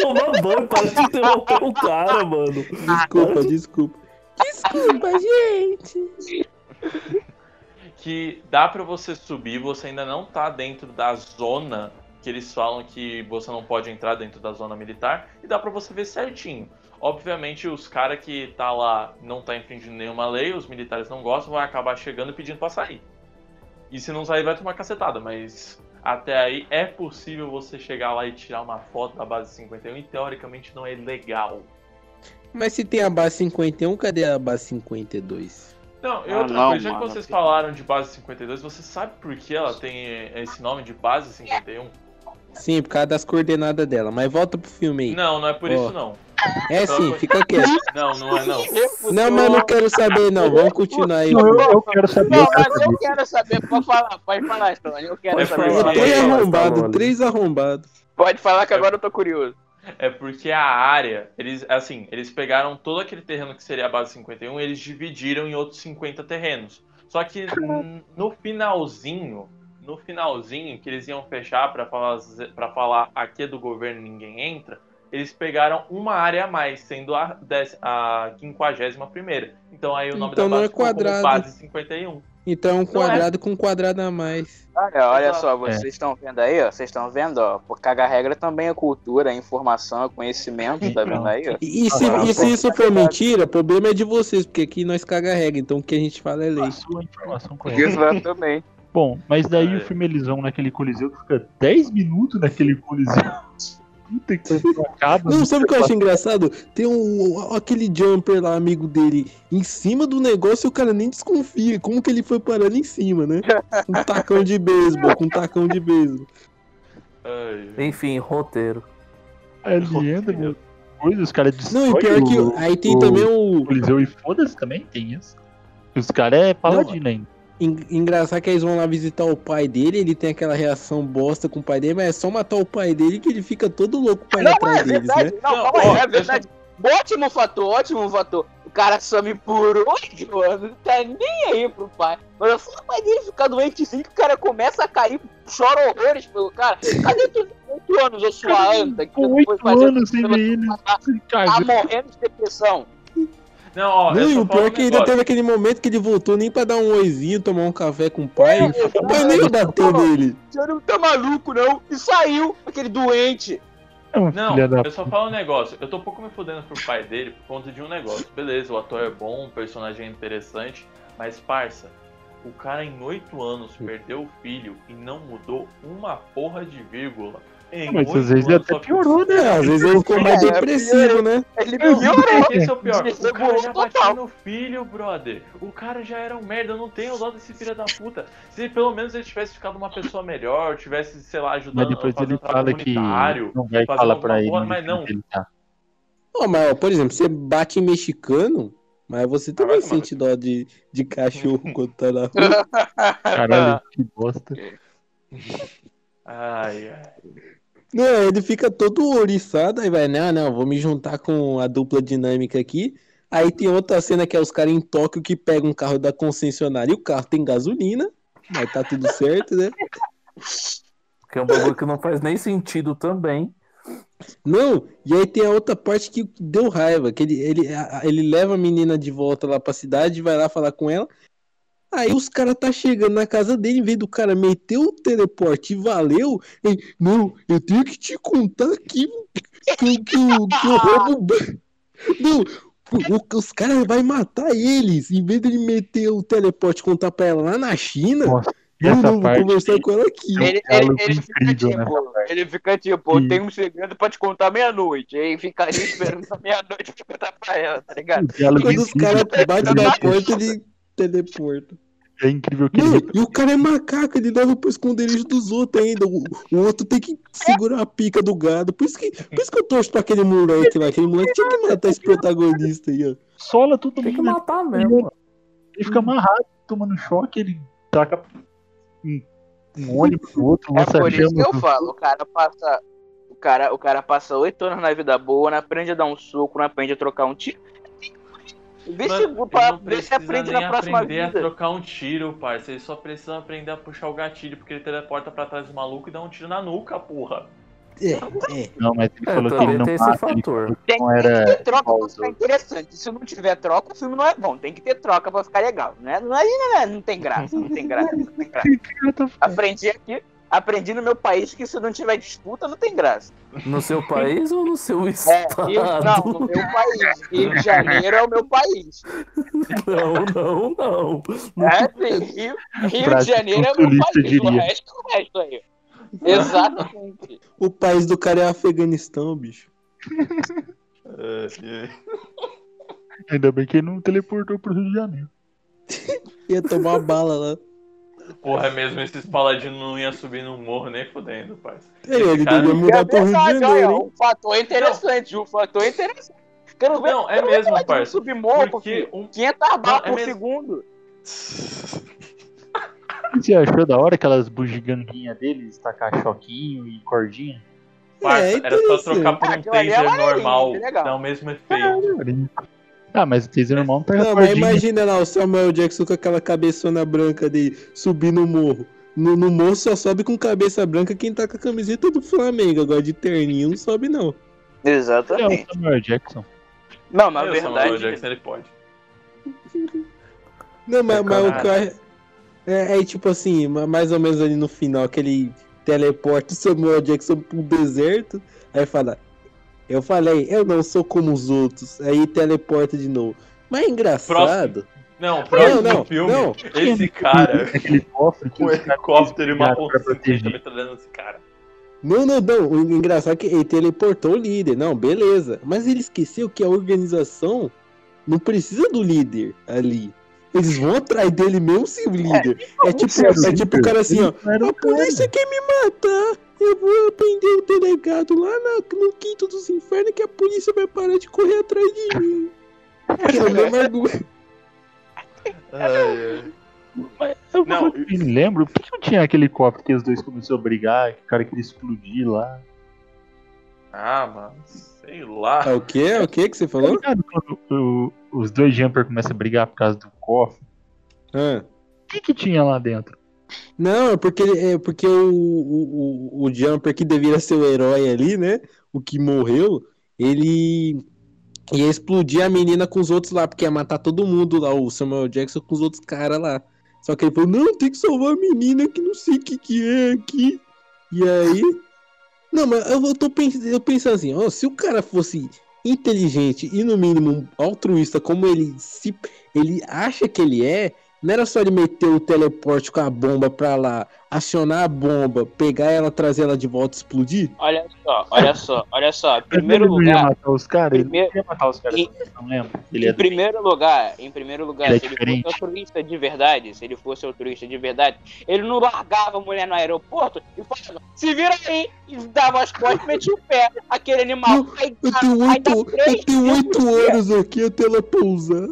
Toma banho para te interromper o cara, mano. Desculpa, desculpa. Desculpa, gente. que dá pra você subir, você ainda não tá dentro da zona que eles falam que você não pode entrar dentro da zona militar e dá pra você ver certinho. Obviamente os caras que tá lá não tá infringindo nenhuma lei, os militares não gostam, vai acabar chegando e pedindo pra sair. E se não sair vai tomar cacetada, mas até aí é possível você chegar lá e tirar uma foto da base 51 e teoricamente não é legal. Mas se tem a base 51, cadê a base 52? Não, e Ah, outra não, coisa, já que mano. vocês falaram de base 52, você sabe por que ela tem esse nome de base 51? Sim, por causa das coordenadas dela. Mas volta pro filme aí. Não, não é por Ó. isso não. É sim, fica quieto. Não, não é não. Não, mas eu não quero saber, não. Vamos continuar aí. Não, eu, eu quero saber. Não, eu mas eu quero saber. Pode falar, pode falar, Stone. Eu quero Pode saber. falar. Três arrombados, Stallone. três arrombados. Pode falar que agora eu tô curioso. É porque a área, eles assim, eles pegaram todo aquele terreno que seria a base 51 e eles dividiram em outros 50 terrenos. Só que no finalzinho, no finalzinho que eles iam fechar pra falar para falar aqui é do governo ninguém entra, eles pegaram uma área a mais, sendo a, a 51 primeira. Então aí o nome Então da não base é ficou como base 51. Então é um é. quadrado com um quadrado a mais. Olha, olha só, vocês estão vendo aí, ó. Vocês estão vendo, ó. Por cagar regra também é cultura, é informação, é conhecimento, tá vendo aí, ó? E, e se, Ah, e se isso for mentira, o problema é de vocês, porque aqui nós caga regra. Então o que a gente fala é lei. A sua informação correta. Também. Bom, mas daí É. o filme eles vão naquele coliseu que fica 10 minutos naquele coliseu. Puta que não. Não, sabe o que eu acho engraçado? Tem um, aquele jumper lá, amigo dele, em cima do negócio e o cara nem desconfia. Como que ele foi parando em cima, né? Com um tacão de beisebol, com um tacão de beisebol. Enfim, roteiro. Ele entra, meu. Coisa, os caras Não, e destroem pior que o aí tem o- também o. coliseu e foda-se também, tem isso. Os caras é paladino ainda. En- Engraçado que eles vão lá visitar o pai dele, ele tem aquela reação bosta com o pai dele, mas é só matar o pai dele que ele fica todo louco pra ir Não, atrás é deles, verdade. né? Não, Não, calma ó, aí, é deixa- verdade. Ótimo fator, ótimo fator. O cara some por oito anos, não tá nem aí pro pai. Mas só o pai dele ficar doentezinho que o cara começa a cair, chora horrores pelo cara. Cadê tu oito anos, anta? Que Com tu foi oito anos sem ver ele. Tá se morrendo de depressão. Não, ó, Não, o pior é que ainda teve aquele momento que ele voltou nem pra dar um oizinho, tomar um café com o pai. O pai nem ia bater nele. Você não tá maluco, não? E saiu, aquele doente. É Não, eu só falo um negócio. Eu tô um pouco me fudendo pro pai dele por conta de um negócio. Beleza, o ator é bom, o personagem é interessante, mas parça, o cara em oito anos perdeu o filho e não mudou uma porra de vírgula. Em Mas muito, às vezes mano, até piorou, né? É, às vezes ele ficou mais É, depressivo, né? Ele Não, piorou. esse é o pior. O cara já total. no filho, brother. O cara já era um merda. Eu não tenho dó desse filho da puta. Se pelo menos ele tivesse ficado uma pessoa melhor, tivesse, sei lá, Mas ajudando depois a fazer ele fala que não vai falar pra ele mas não. ele tá. Mas, por exemplo, você bate em mexicano, mas você também sente dó de, de cachorro quando tá na rua. Caralho, que <laughs> bosta. Ai, ai. Não, ele fica todo ouriçado, aí vai, não, não, vou me juntar com a dupla dinâmica aqui. Aí tem outra cena que é os caras em Tóquio que pegam um carro da concessionária e o carro tem gasolina, mas tá tudo certo, né? Que é um bagulho que não faz nem sentido também. Não, e aí tem a outra parte que deu raiva, que ele, ele, ele leva a menina de volta lá pra cidade, vai lá falar com ela. Aí os caras tá chegando na casa dele, em vez do cara meter o teleporte e valeu, ele, não, eu tenho que te contar aqui que, que, eu, que eu roubo. o ba-" Não, o- os caras vai matar eles, em vez de ele meter o teleporte e contar pra ela lá na China. Nossa, E Eu essa não vou parte. conversar com ela aqui. Ele, É ele, ele fica incrível, né, tipo, ele fica tipo, tenho um segredo pra te contar meia-noite. Aí ficaria esperando a meia-noite pra contar pra ela, tá ligado? diálogo Quando os caras batem na porta, ele teleporta. É incrível que Não, ele e o cara é macaco, ele leva pro esconderijo dos outros ainda. O, o outro tem que segurar a pica do gado. Por isso, que, por isso que eu torço pra aquele moleque lá. Aquele moleque tinha que matar esse protagonista aí, ó. sola todo Tem que né? matar mesmo. Ele fica amarrado, tomando choque, ele taca um, um ônibus no outro, É por isso que eu falo, o cara passa. O cara, o cara passa oito anos na vida boa, não aprende a dar um soco, não aprende a trocar um tiro. Vê se, pra- vê se precisa aprende na próxima aprender a vida. trocar um tiro, parça. Ele só precisa aprender a puxar o gatilho, porque ele teleporta pra trás do maluco e dá um tiro na nuca, porra. É, é. Não, mas ele É, falou que ele não tem esse mata, ele fator. falou que Tem, não tem que era ter troca pra ficar interessante. Se não tiver troca, o filme não é bom. Tem que ter troca pra ficar legal. Né? Não, é, não, é- não tem graça, não tem graça, não tem graça. <laughs> Aprendi aqui, aprendi no meu país que se não tiver disputa, não tem graça. No seu país ou no seu É, estado? Rio, não, no meu país. Rio de Janeiro é o meu país. Não, não, não. É, sim, Rio, Rio de Janeiro é o meu país. O resto é o resto aí. Exatamente. O país do cara é Afeganistão, bicho. Ainda bem que ele não teleportou pro Rio de Janeiro. <laughs> Ia tomar bala lá. Porra, é mesmo, esses paladinos não iam subir no morro nem fudendo, parça. É, ele cara- devia É mudar pro Rio de verdade, olha, Janeiro, um fator interessante, um fator interessante. Quero ver, Não, é quero ver mesmo, ele parça. subir morro, Porque porque um 500 balas Não, é por mesmo. segundo. <laughs> Você achou da hora aquelas bugiganguinhas deles, tacar choquinho e cordinha? parça, É, era só trocar por um é taser normal, dá o mesmo efeito. Ah, mas o taser normal não pega Não, mas imagina lá o Samuel Jackson com aquela cabeçona branca dele subir no morro. No, no morro só sobe com cabeça branca quem tá com a camiseta do Flamengo. Agora de terninho não sobe, não. É Exatamente. o Samuel Jackson. Não, na Samuel verdade, Jackson, ele pode. Não, mas, É, mas o cara. É, é tipo assim, ma- mais ou menos ali no final, que ele teleporta o Samuel Jackson pro deserto. Aí fala: Eu falei, eu não sou como os outros. Aí teleporta de novo. Mas é engraçado. Não, próximo não, filme, não. esse cara, Aquele cofre que com um caras helicóptero e uma proteger. metralhando esse cara. Não, não, não. O engraçado é que ele teleportou o líder. Não, beleza. Mas ele esqueceu que a organização não precisa do líder ali. Eles vão atrás dele mesmo sem o líder. É, tipo, é tipo o cara assim, ó. Não A o polícia quer me matar. Eu vou prender o delegado lá na- no quinto dos infernos que a polícia vai parar de correr atrás de mim. <laughs> Que é. Mas eu Não, me lembro. Por que não tinha aquele cofre que os dois começaram a brigar, que o cara queria explodir lá? Ah, mano, sei lá. É o quê? É o quê que você Tá falou? ligado quando o- os dois Jumper começam a brigar por causa do cofre? Ah. O que que tinha lá dentro? Não, é porque, é porque o, o, o, Jumper que deveria ser o herói ali, né? O que morreu, ele ia explodir a menina com os outros lá, porque ia matar todo mundo lá, o Samuel Jackson com os outros caras lá. Só que ele falou, não, tem que salvar a menina que não sei o que, que é aqui. E aí. Não, mas eu, tô pensando, eu pensando assim, ó, se o cara fosse inteligente e no mínimo altruísta como ele se ele acha que ele é, Não era só ele meter o teleporte com a bomba pra lá, acionar a bomba, pegar ela, trazer ela de volta e explodir? Olha só, olha só, olha só. Em <laughs> primeiro ele não ia lugar, matar os caras? Ele primeiro- não ia matar os caras, em- não lembro. Ele é em primeiro lugar, em primeiro lugar, Ele é se ele diferente. fosse altruísta de verdade, se ele fosse altruísta de verdade, ele não largava a mulher no aeroporto e falava, se vira aí, e dava as costas e metia o pé, aquele animal. Aí, Eu tenho aí oito, três eu tenho oito anos aqui até ela pousar.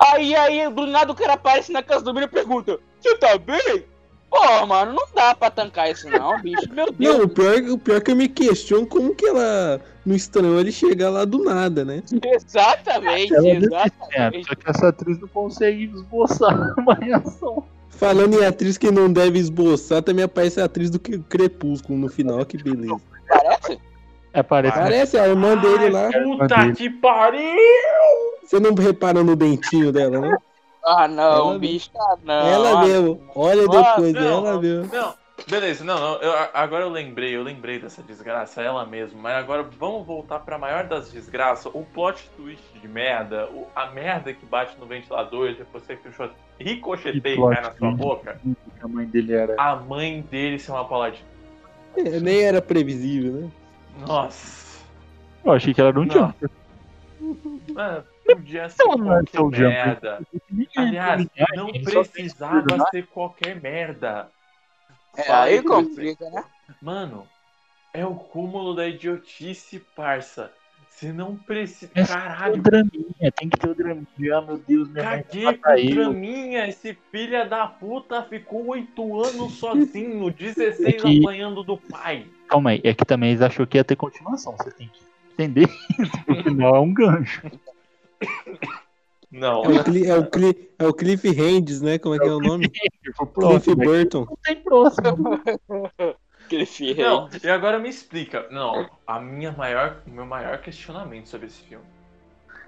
Aí, aí, do nada o cara aparece na casa do menino e pergunta: Você tá bem? Pô, mano, não dá pra tancar isso não, bicho. Meu <laughs> Deus. Não, o pior, o pior é que eu me questiono como que ela não estranhou ele chegar lá do nada, né? Exatamente, Ela é exatamente. Só que essa atriz não consegue esboçar <laughs> uma reação. Falando em atriz que não deve esboçar, também aparece a atriz do que- Crepúsculo no final, que beleza. Parece? É, parece. Parece a irmã dele lá. Puta que pariu! Você não repara no dentinho dela, né? Ah, não, Ela- bicho, ah, não. ela Ah, mesmo. Olha Ah, depois, não, ela não. mesmo. Não, beleza, não, não, eu- agora eu lembrei, eu lembrei dessa desgraça, ela mesmo. Mas agora vamos voltar pra maior das desgraças, o plot twist de merda, o- a merda que bate no ventilador e depois você ricocheteia e cai na sua boca. A mãe dele era. A mãe dele ser uma paladina. É, nem era previsível, né? Nossa. Eu achei que ela era um Não. jumper. Mano, podia ser não é qualquer merda. Aliás, não precisava ser qualquer merda. É, aí complica, né? Mano, é o cúmulo da idiotice, parça. Você não precisa. O Caralho, draminha, tem que ter o draminha. Ah, meu Deus, minha mãe caguei vai com o draminha. Esse filho da puta ficou oito anos <laughs> sozinho, 16 É que- apanhando do pai. Calma aí, é que também eles achou que ia ter continuação. Você tem que entender isso, porque senão é um gancho. Não, É o, Cli, é, o Cli, é o Cliff Hands, né? Como é que é o nome? Cliff próximo? Burton. Não tem próximo. <laughs> Não. E agora me explica. Não, a minha maior, meu maior questionamento sobre esse filme.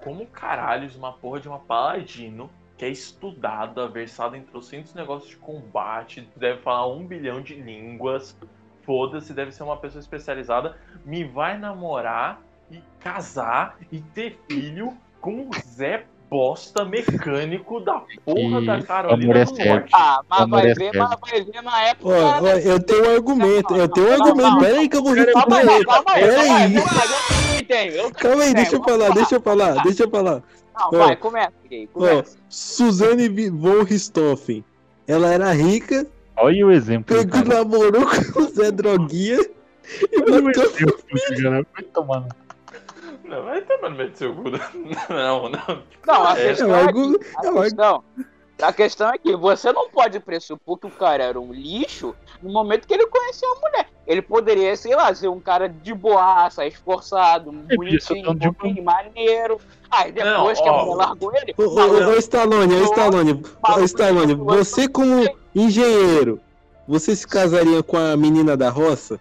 Como caralhos uma porra de uma paladino que é estudada, versada em trocentos negócios de combate, deve falar um bilhão de línguas, foda-se, deve ser uma pessoa especializada, me vai namorar e casar e ter filho com o Zé Bosta mecânico da porra E da Carolina amor é do. Norte. Ah, mas vai é ver, mas vai ver na época. Ó, ó, eu tenho um argumento, eu tenho um argumento. Pera aí que eu vou Calma refutar aí, ele. calma aí, Pera calma aí. Calma aí, eu também tenho, eu também Calma aí, deixa eu falar, deixa eu falar, deixa eu falar. Não, Ó. vai, começa, gay, Ó, começa. Suzane von Richthofen. Ela era rica, Olha o exemplo. pegou, namorou com o Zé Droguinha e Olha o matou. exemplo, cara. Vai tomar no Não, seu cu. Não, <laughs> não. Não, a É, questão é é, que, é a, questão, a questão é que você não pode pressupor que o cara era um lixo no momento que ele conheceu a mulher. Ele poderia, sei lá, ser um cara de boaça, esforçado, <laughs> ser bonitinho, de maneiro. Aí depois Não, que a mulher largou ele, Ô, ô, ô, Stallone, ô, Stallone, ô, Stallone, você como engenheiro, você se casaria com a menina da roça?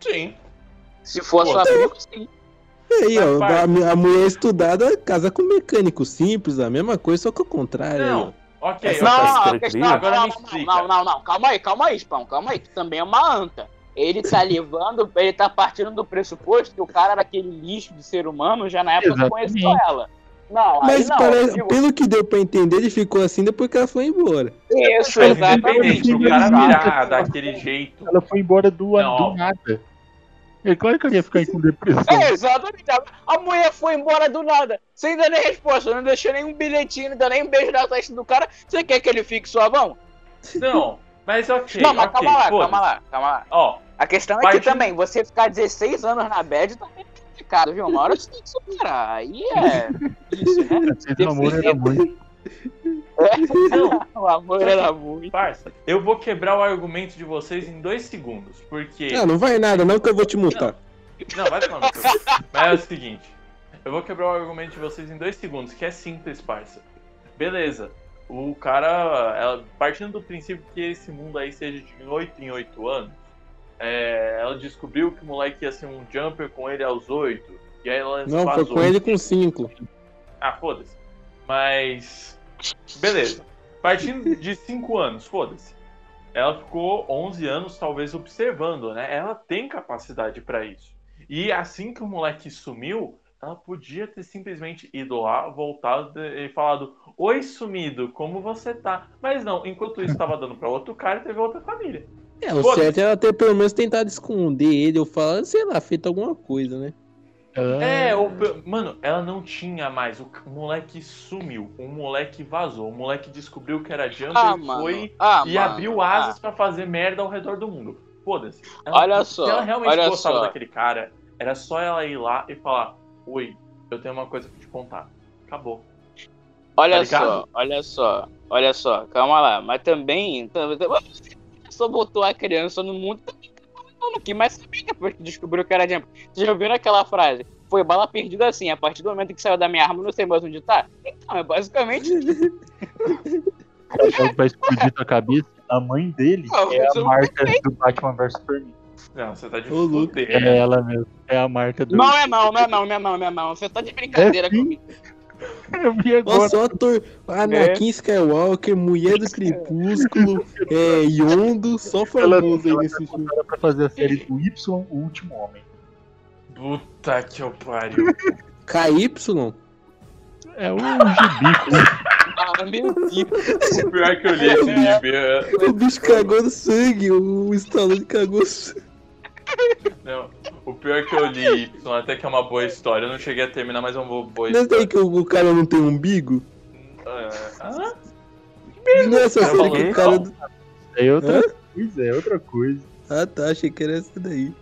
Sim. se for sua prima, sim. Aí, ó, a, a mulher estudada casa com mecânico simples, a mesma coisa, só que ao contrário. aí. Não, ok. Essa ok. Não, tá a escrito questão? Agora não, me não, explica. não, não, não, calma aí, calma aí, Spão, calma aí, que também é uma anta. Ele tá <laughs> levando, ele tá partindo do pressuposto que o cara era aquele lixo de ser humano já na época que Exatamente. conheceu ela. Não, Mas não. pare- digo, pelo que deu pra entender, ele ficou assim depois que ela foi embora. Isso, exatamente. o cara virar daquele jeito. Ela foi embora do, Não. do nada. É claro que eu ia ficar com depressão. <laughs> É, exatamente. A mulher foi embora do nada, sem dar nem resposta, não deixou nenhum bilhetinho, não deu nem um beijo na testa do cara. Você quer que ele fique suavão? Não, mas ok. não, mas ok, calma lá, calma lá, calma lá. Ó, A questão é Partindo- que também, você ficar 16 anos na bad também é complicado, viu? Uma hora você tem que superar. Aí é <laughs> isso, né? Esse namoro era muito. Não, <laughs> O amor era muito. parça, eu vou quebrar o argumento de vocês em dois segundos, porque... Ah, não vai nada, não, que eu vou te multar. Não, vai tomar no seu. Mas é o seguinte, eu vou quebrar o argumento de vocês em dois segundos, que é simples, parça. Beleza, o cara, ela- partindo do princípio que esse mundo aí seja de 8 em 8 anos, é, ela descobriu que o moleque ia ser um jumper com ele aos 8, e aí ela Não, foi com ele com cinco. Ah, foda-se. Mas. Beleza. Partindo de 5 anos, foda-se. Ela ficou 11 anos, talvez, observando, né? Ela tem capacidade pra isso. E assim que o moleque sumiu, ela podia ter simplesmente ido lá, voltado e falado: Oi, sumido, como você tá? Mas não, enquanto isso tava dando pra outro cara, teve outra família. É, o certo é ela ter pelo menos tentado esconder ele ou falar, sei lá, feito alguma coisa, né? É, o, mano, ela não tinha mais. O moleque sumiu. O moleque vazou. O moleque descobriu que era Jumper Ah, e mano. foi Ah, e mano. abriu Ah. asas pra fazer merda ao redor do mundo. Foda-se. Ela- Olha só, Se ela realmente olha gostava só. daquele cara, era só ela ir lá e falar: Oi, eu tenho uma coisa pra te contar. Acabou. Olha Tá só, olha só, olha só, calma lá. Mas também, <laughs> só botou a criança no mundo. Mano, que mais sabia depois que descobriu que era Jumper? Vocês já ouviram aquela frase? Foi bala perdida assim, a partir do momento que saiu da minha arma, eu não sei mais onde tá. Então, é basicamente. Que <laughs> vai explodir tua cabeça? A mãe dele Ah, é a marca do Batman vs Superman. Não, você tá de Ô, Lu- fuder. É ela mesmo. É a marca do. Não é não, não é não, não é não, não é não. Você tá de brincadeira É comigo. <laughs> Eu vi agora. Nossa, o ator Anakin Skywalker, Mulher do Crepúsculo, é, Yondo, só Ela, famoso aí nesse filme. pra fazer a série do Y, o último homem. Puta que eu pariu. KY? É o gibi. Ah, meu Deus. o pior é que eu li esse <laughs> gibi. é- O bicho cagou no sangue, o Stallone cagou no sangue. Não, o pior é que eu li Y, até que é uma boa história. Eu não cheguei a terminar, mas é uma boa, boa Não é história. daí que o, o cara não tem umbigo? Ah, ah? Não é essa Eu série que o cara... É outra coisa, é outra coisa. Ah tá, achei que era essa daí.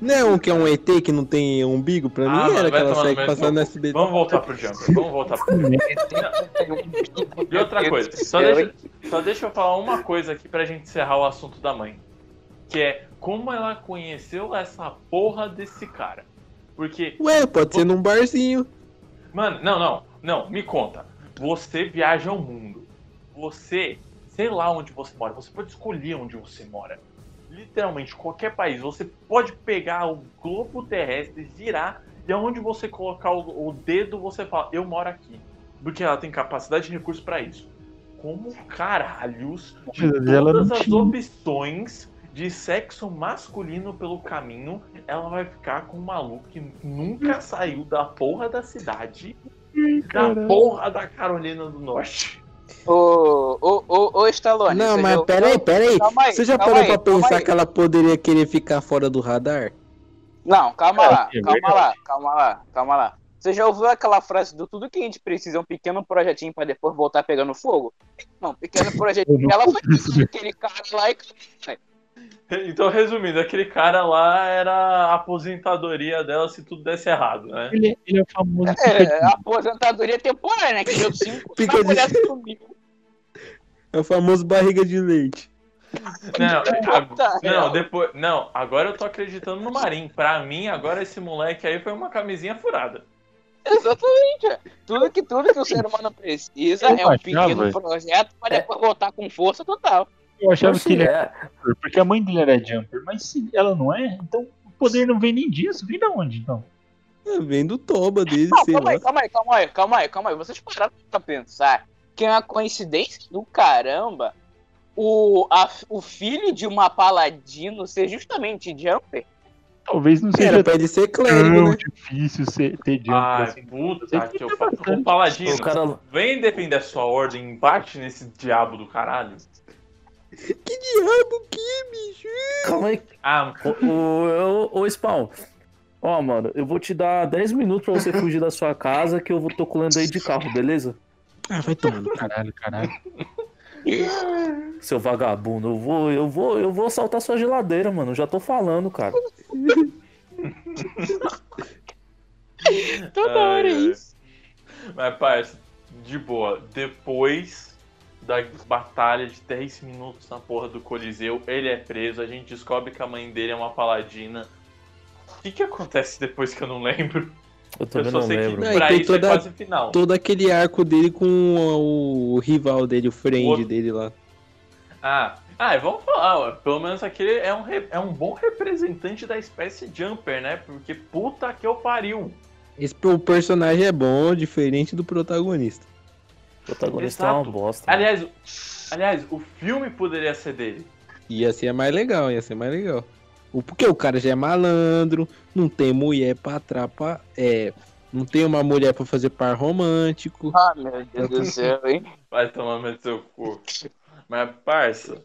Não é um que é um ET que não tem umbigo? Pra Ah, mim mano, era aquela no série que passava no SBT. Vamos voltar pro Jumper. Vamos voltar pro E outra coisa, só deixa, só deixa eu falar uma coisa aqui pra gente encerrar o assunto da mãe. Que é como ela conheceu essa porra desse cara. Porque, Ué, pode ser num barzinho. mano, não, não, não, me conta. Você viaja ao mundo. Você, sei lá onde você mora, você pode escolher onde você mora. Literalmente, qualquer país. Você pode pegar o globo terrestre, virar, e aonde você colocar o, o dedo, você fala, eu moro aqui. Porque ela tem capacidade e recurso pra isso. Como caralhos de todas as opções de sexo masculino pelo caminho, ela vai ficar com um maluco que nunca saiu da porra da cidade, da porra da Carolina do Norte. Ô, ô, ô, ô, Stallone. Não, mas já- peraí, peraí. Calma aí, Você já calma parou aí, pra pensar que ela poderia querer ficar fora do radar? Não, calma É, lá, é calma lá, calma lá, calma lá. Você já ouviu aquela frase do tudo que a gente precisa é um pequeno projetinho pra depois voltar pegando fogo? Não, pequeno <laughs> projetinho. Ela foi isso. aquele cara lá e. <laughs> Então, resumindo, aquele cara lá era a aposentadoria dela se tudo desse errado, né? Ele, ele é o famoso É, aposentadoria temporária, né? Que deu cinco. Pica de-. É o famoso barriga de leite. Não, a- não, depois, não, agora eu tô acreditando no Marim. Pra mim, agora esse moleque aí foi uma camisinha furada. Exatamente. é. Tudo que, tudo que o ser humano precisa Eu é um achava- pequeno projeto pra depois voltar com força total. Eu achava Oxe, que ele era é. jumper, porque a mãe dele era jumper, mas se ela não é, então o poder não vem nem disso. Vem da onde, então? É, vem do toba dele, Não, sei calma lá. aí, calma aí, calma aí, calma aí, calma aí. Vocês pararam pra pensar que é uma coincidência do caramba o, a- o filho de uma paladino ser justamente Jumper? Talvez não seja Era pra ele ser clérigo, tão né? difícil ser, ter jumper Ai, assim. puta que eu bastante. Ô, Paladino, O cara. vem defender a sua ordem, bate nesse diabo do caralho. <laughs> Que diabo que, bicho? Calma aí. Ah, Ô, ô, ô, ô, Spawn. Ó, mano, eu vou te dar 10 minutos pra você fugir da sua casa que eu vou tô colando aí de carro, beleza? Ah, vai tomando. Caralho, caralho. Seu vagabundo, eu vou, eu vou, eu vou saltar sua geladeira, mano. Já tô falando, cara. <laughs> Toda hora é isso. Mas, parça, de boa, depois da batalha de 10 minutos na porra do Coliseu, ele é preso, a gente descobre que a mãe dele é uma paladina. O que que acontece depois que eu não lembro? Eu Eu também só não sei lembro. que Não, isso toda- é quase final. Todo aquele arco dele com o, o rival dele, o friend O- dele lá. Ah, ah, vamos falar, ó, pelo menos aquele é um, re- é um bom representante da espécie Jumper, né? Porque puta que eu pariu. Esse o personagem é bom, diferente do protagonista. O protagonista é uma Exato. bosta. Aliás, o- aliás, o filme poderia ser dele. Ia ser mais legal, ia ser mais legal. O- Porque o cara já é malandro, não tem mulher pra atrapalhar. É. Não tem uma mulher pra fazer par romântico. Ah, meu Deus do céu, hein? Vai tomar no seu cu. Mas, parça.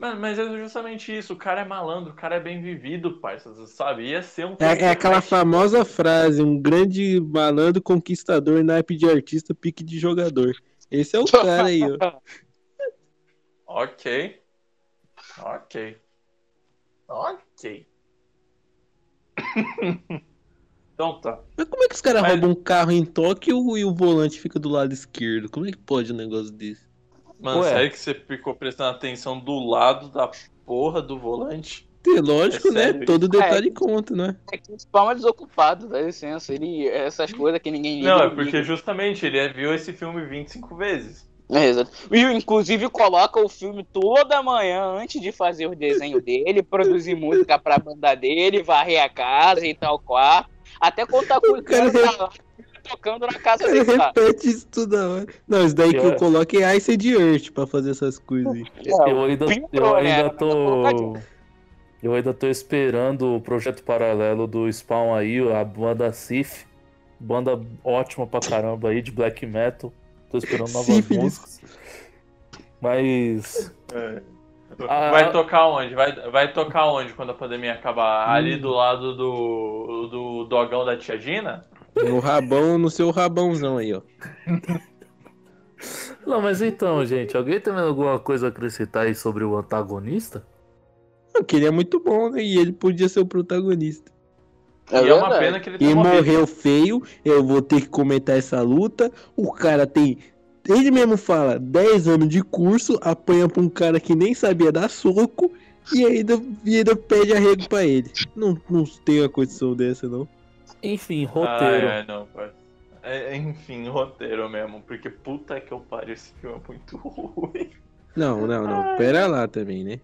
Mas, mas é justamente isso. O cara é malandro, o cara é bem vivido, parça. você Sabe? Ia ser um. É, é aquela famosa frase: um grande malandro conquistador, naipe de artista, pique de jogador. Esse é o <laughs> cara aí, ó. Ok. Ok. Ok. <laughs> então tá. Mas como é que os caras Mas- roubam um carro em Tóquio e o volante fica do lado esquerdo? Como é que pode um negócio desse? Mano, Ué. sério que você ficou prestando atenção do lado da porra do volante? É lógico, É né? sério Todo isso? detalhe É. conta, né? É que o Spawn é desocupado, dá licença. Ele, essas coisas que ninguém liga. Não, é porque liga. justamente ele viu esse filme 25 vezes. É, exato. E inclusive coloca o filme toda manhã antes de fazer o desenho <laughs> dele, produzir música pra banda dele, varrer a casa e tal quarto. Até quando tá cara cozinhando, tá lá, tocando na casa Ele dele. Repete isso toda hora. Não, isso daí que eu Eu- coloco é Ice de Earth pra fazer essas coisas aí. É, eu ainda, eu ainda tô. Eu ainda tô esperando o projeto paralelo do Spawn aí, a banda Sif. Banda ótima pra caramba aí, de black metal. Tô esperando novas Sífilis. músicas. Mas. Ah, vai ah. tocar onde? Vai, vai tocar onde quando a pandemia acabar? Ali Hum. do lado do, do dogão da tia Gina? No rabão, no seu rabãozão aí, ó. Não, mas então, gente, alguém tem alguma coisa a acrescentar aí sobre o antagonista? Não, que ele é muito bom, né? E ele podia ser o protagonista. É e é uma pena que ele E tenha morrido. morreu feio, eu vou ter que comentar essa luta. O cara tem. Ele mesmo fala, 10 anos de curso, apanha pra um cara que nem sabia dar soco e ainda, e ainda pede arrego pra ele. Não, não tem uma condição dessa, não. Enfim, Ah, roteiro. é, não, pai. É, enfim, roteiro mesmo. Porque puta que eu pariu, esse filme é muito <laughs> ruim. Não, não, não. Pera lá também, né?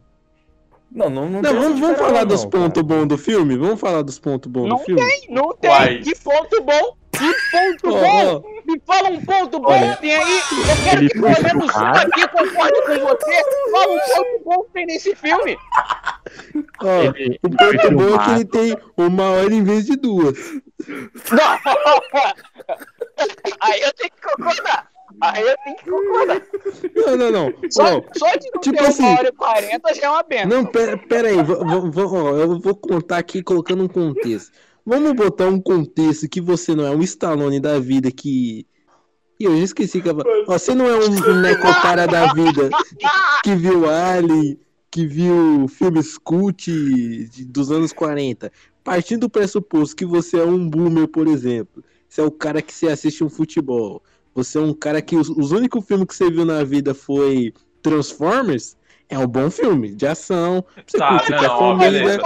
Não, não, não, Não, tem vamos, vamos falar não, dos pontos bons do filme? Vamos falar dos pontos bons Não do filme? Não tem. Uai. Que ponto bom? Que ponto Ó, bom? ó, Me fala um ponto bom Olha, que tem aí. Eu quero ele que pelo menos um aqui concorde com você. Fala um ponto bom que tem nesse filme. ó. O ponto bom é que ele tem uma hora em vez de duas. Não. <laughs> Aí eu tenho que concordar. Aí eu tenho que concordar. Não, não, não. Só, Ó, só de não tipo ter uma assim- hora e quarenta já é uma benção. Não, pera, pera aí, eu vou contar aqui colocando um contexto. Vamos botar um contexto que você não é um Stallone da vida que. Ih, eu já esqueci que. você não é um, necopara da vida que viu Ali, que viu filmes cult de- dos anos 40. Partindo do pressuposto que você é um boomer, por exemplo. Você é o cara que você assiste um futebol. Você é um cara que os, os únicos filmes que você viu na vida foi Transformers. É um bom filme de ação. Você Tá, curte não, com a ó, família, beleza.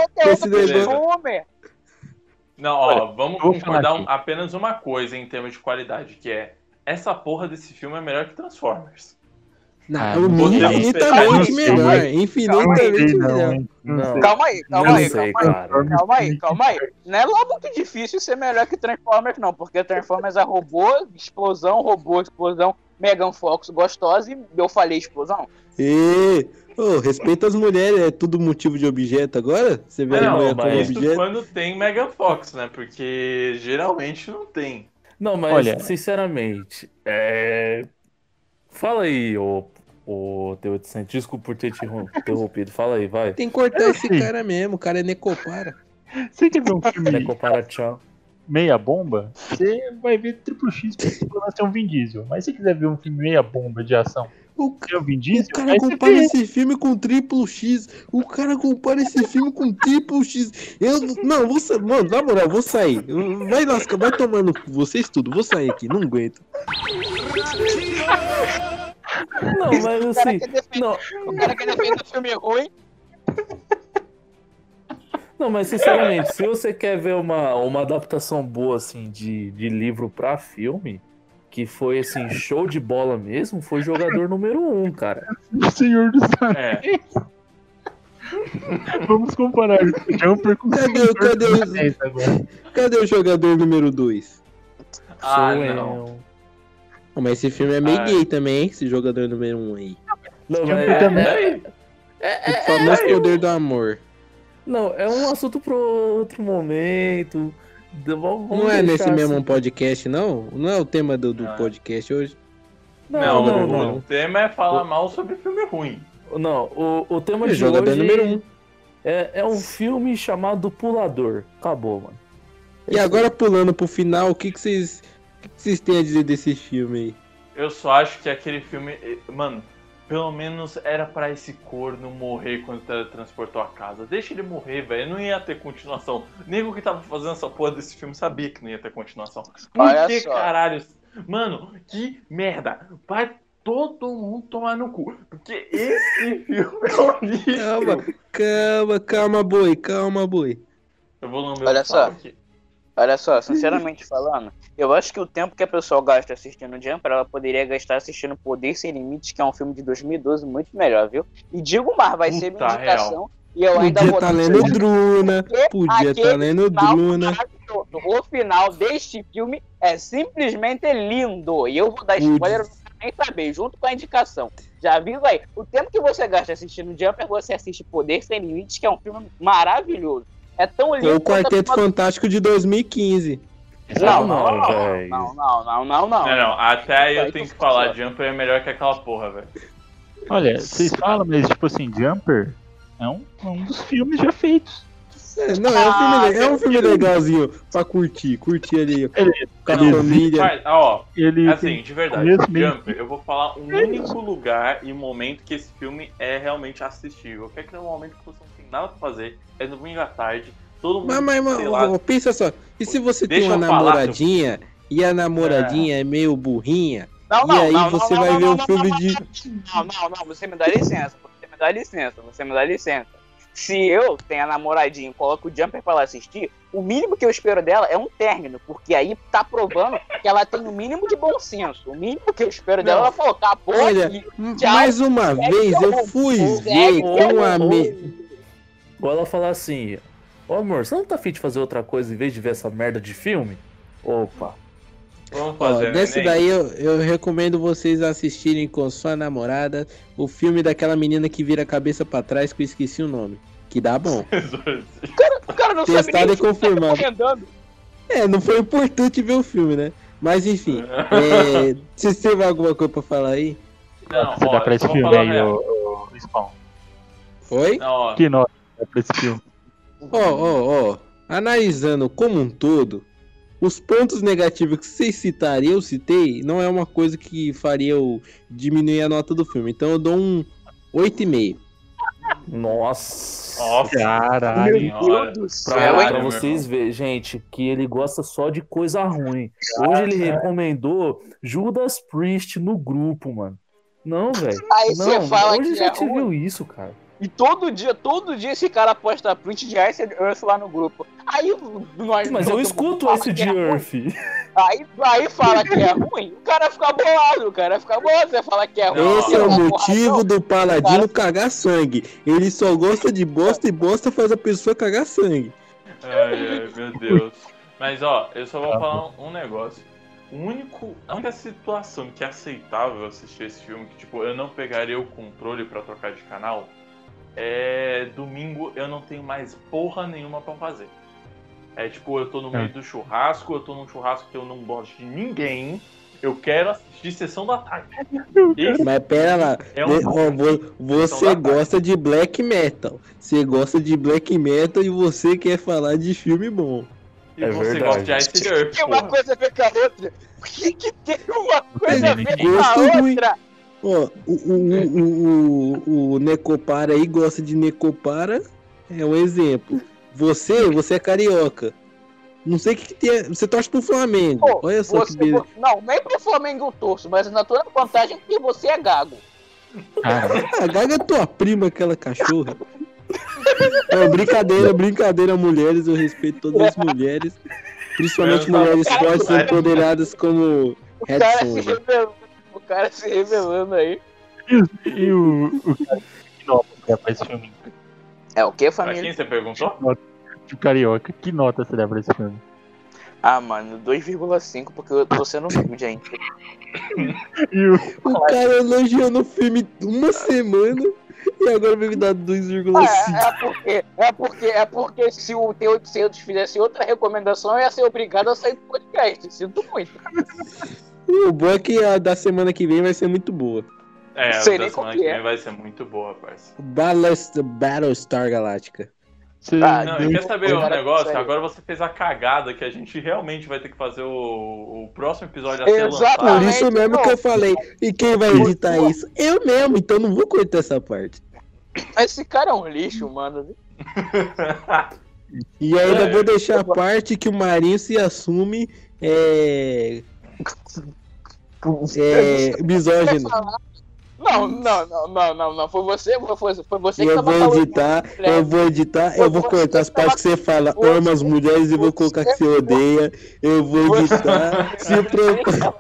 Não, ó, vamos concordar um- apenas uma coisa em termos de qualidade, que é essa porra desse filme é melhor que Transformers. Não, Ah, é não infinitamente melhor. Não Infinitamente não, melhor. Não Não. Calma aí, calma Não aí, sei, calma aí. Calma aí, calma aí. Não é lá muito difícil ser melhor que Transformers, não, porque Transformers é robô, explosão, robô, explosão, Megan Fox gostosa e eu falei explosão. E, ô, respeita as mulheres, é tudo motivo de objeto agora? Você vê É, a não, mulher como mas isso objeto? quando tem Megan Fox, né? Porque geralmente não tem. Não, mas Olha- sinceramente, é... fala aí, ô, ô T800, desculpa por ter te interrom- interrompido. Fala aí, vai. Tem que cortar esse Sim. cara mesmo, o cara é necopara. Você quer ver um filme <laughs> É comparação. meia bomba? Você vai ver Triple X pra ser um Vin Diesel. Mas se quiser ver um filme meia bomba de ação, O, é o Vin o Diesel, cara aí você compara esse filme com Triplo X. O cara compara esse filme com Triplo X. Eu, não, vou mano, na moral, vou sair. Vai lascar, vai tomando vocês tudo. Vou sair aqui, não aguento. Não, mas O cara assim, quer defender, não, o cara quer defender filme ruim. não, mas sinceramente, se você quer ver uma, uma adaptação boa, assim, de, de livro pra filme, que foi, assim, show de bola mesmo, foi Jogador Número 1, um, cara. Senhor do Céu. É. Vamos comparar Jumper com Cadê, Senhor cadê, o- cadê o jogador número 2? Ah, Sou não. eu. Mas esse filme é meio Ah. gay também, hein? Esse jogador número 1 um aí. Não, mas- também. é- O famoso poder do amor. Não, é um assunto pro outro momento. Vamos- Não é nesse assim. mesmo podcast, não? Não é o tema do, do Não. podcast hoje? Não, Não, o não, o tema é falar mal sobre filme ruim. não. Não, o, o tema O de jogador hoje número um. é, é um filme chamado Pulador. Acabou, mano. E agora pulando pro final, o que, que vocês. O que, que vocês têm a dizer desse filme aí? Eu só acho que aquele filme. eh, Mano, pelo menos era pra esse corno morrer quando teletransportou a casa. Deixa ele morrer, velho. Não ia ter continuação. Nem o que tava fazendo essa porra desse filme sabia que não ia ter continuação. Por Olha que, só. caralho? Mano, que merda. Vai todo mundo tomar no cu. Porque esse <laughs> filme é lixo. Calma, calma, calma, boi, calma, boi. Eu vou lamber Olha só. aqui. Olha só, sinceramente falando, eu acho que o tempo que a pessoa gasta assistindo Jumper, ela poderia gastar assistindo Poder Sem Limites, que é um filme de 2012 muito melhor, viu? E digo mais, vai ser minha Puta, indicação. E eu ainda Podia tá lendo Druna, podia aquele tá lendo Druna. O final deste filme é simplesmente lindo. E eu vou dar spoiler, nem saber, junto com a indicação. Já viu aí? O tempo que você gasta assistindo Jumper, você assiste Poder Sem Limites, que é um filme maravilhoso. É tão lindo Ou o Quarteto Fantástico de 2015. Não, Não, não, não, não, não, não, não, não. Não, não, até aí eu tenho que falar, fala. Jumper é melhor que aquela porra, velho. Olha, vocês falam, mas tipo assim, Jumper é um, é um dos filmes já feitos. É, não, é um filme, Ah, é um filme legalzinho pra curtir, curtir ali Ele, com a Não, família. Mas, ó, ele assim, de verdade, Jumper, eu vou falar um único lugar e momento que esse filme é realmente assistível. Que é aquele momento que você nada pra fazer, é no domingo à tarde, todo mundo, Mas, mas, mas pensa só, e se você tem uma eu falar, namoradinha e a namoradinha é meio burrinha, Não, E não, aí não, você não, vai não, ver não, um filme não, de- Não, não, não, você me dá licença, você me dá licença, você me dá licença. Se eu tenho a namoradinha e coloco o Jumper pra ela assistir, o mínimo que eu espero dela é um término, porque aí tá provando que ela tem o mínimo de bom senso. O mínimo que eu espero dela é ela colocar a porra Olha, e- mais uma vez eu fui ver com a me... Ou ela falar assim, ô amor, você não tá afim de fazer outra coisa em vez de ver essa merda de filme? Opa. vamos Ó, fazer, desse neném. daí eu, eu recomendo vocês assistirem com sua namorada o filme daquela menina que vira a cabeça pra trás que eu esqueci o nome. Que dá bom. <laughs> O cara não sabe Testado nem e confirmado. É, não foi importante ver o filme, né? Mas enfim, <laughs> é, vocês têm alguma coisa pra falar aí? Não, você ó, dá pra esse filme aí, o, o Spawn. Oi? Não, ó, Que nota pra esse filme? Ó, ó, ó. Analisando como um todo, os pontos negativos que vocês citariam, eu citei, não é uma coisa que faria eu diminuir a nota do filme. Então eu dou um 8,5. Nossa. Nossa, Caralho. Meu senhora. Deus do Pra, céu, pra vocês verem, gente, que ele gosta só de coisa ruim. Hoje ele recomendou Judas Priest no grupo, mano. Não, velho. Aí Não, você fala hoje que já é te ruim. viu isso, cara. E todo dia, todo dia esse cara posta print de Ice Earth lá no grupo. Aí nós. Mas eu escuto esse é ruim. Earth. Aí, aí fala que é ruim, o cara fica bolado, o cara fica bolado, você fala que é ruim. Esse é o Porra, motivo do paladino cagar sangue. Ele só gosta de bosta e bosta faz a pessoa cagar sangue. Ai, ai, meu Deus. Mas ó, eu só vou falar um, um negócio. O único, a única situação que é aceitável assistir esse filme, que tipo, eu não pegaria o controle pra trocar de canal, é domingo eu não tenho mais porra nenhuma pra fazer. É tipo, eu tô no meio do churrasco, eu tô num churrasco que eu não gosto de ninguém, eu quero assistir sessão da tarde. <laughs> Esse Mas pera lá, é um ó, vo- você gosta de black metal. Você gosta de black metal e você quer falar de filme bom. e É você verdade. gosta de Ice Earth, Tem uma coisa a ver com a outra. O que, que tem uma coisa a ver com Gosto a ruim. Ó, o, o, o, o, o Necopara aí gosta de Necopara, é um exemplo. Você, você é carioca. Não sei o que, que tem. Você torce pro Flamengo. Pô, Olha só que beleza. não, nem pro Flamengo eu torço, mas na tua vantagem que você é gago. Caralho. A Gaga é tua prima, aquela cachorra. <laughs> É, brincadeira, brincadeira, mulheres. Eu respeito todas as mulheres. Principalmente mulheres fortes e empoderadas como O cara se Sonja. O cara se revelando aí. E o, o cara que nota você dá pra esse filme? É o que, Pra família? quem você perguntou? O carioca, que nota você dá pra esse filme? Ah, mano, 2,5, porque eu tô sendo humilde ainda. <laughs> E o, O cara elogiou no filme uma semana E agora vai me dar 2,5. É, é porque, é porque, é porque se o T800 fizesse outra recomendação, eu ia ser obrigado a sair do podcast. Sinto muito. O bom é que a da semana que vem vai ser muito boa. É, a da semana que é. vem vai ser muito boa, parça. Ballast Battlestar Galactica. Você Ah, Não, quer saber um negócio? sério. Agora você fez a cagada que a gente realmente vai ter que fazer o, o próximo episódio a ser Exatamente. Por isso mesmo não. que eu falei. E quem vai editar isso? Eu mesmo, então não vou cortar essa parte. Esse cara é um lixo, mano. E ainda É. vou deixar a parte que o Marinho se assume é, é misógino. Não, não, não, não, não, não. Foi você, foi, foi você que eu tava vou falando. editar, eu vou editar, eu vou cortar as partes que você fala, Você- ama as mulheres e vou colocar que você odeia. Eu vou editar, <laughs> se preocupa.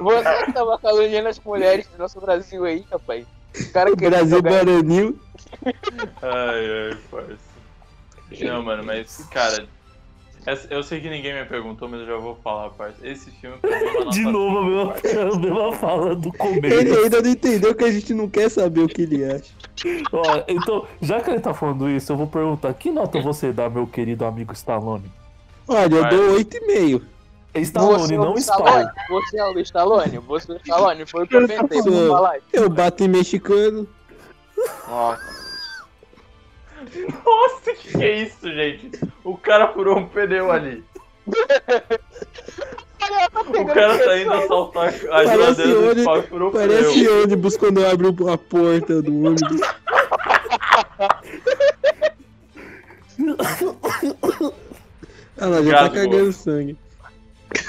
Você que tava caluniando as mulheres do nosso Brasil aí, rapaz. O cara que Brasil Baronil. Ai, ai, parça. Não, mano, mas, cara, eu sei que ninguém me perguntou, mas eu já vou falar, parça. Esse filme é <laughs> De novo, a mesma, a mesma fala do Ele começo. ainda não entendeu que a gente não quer saber o que ele acha. Ó, então, já que ele tá falando isso, eu vou perguntar: que nota você dá, meu querido amigo Stallone? Olha, eu dou 8,5. É Stallone, é o não Stallone? Você é o Stallone? Você é o Stallone? Foi o que eu pensei. Eu bato em mexicano. Nossa. <laughs> Nossa, que que é isso, gente? O cara furou um pneu ali. O cara tá indo assaltar a Parece geladeira do onde- Spawn e furou o Parece pneu. ônibus quando abre a porta do ônibus. <laughs> Ah lá, já tá Obrigado, cagando sangue.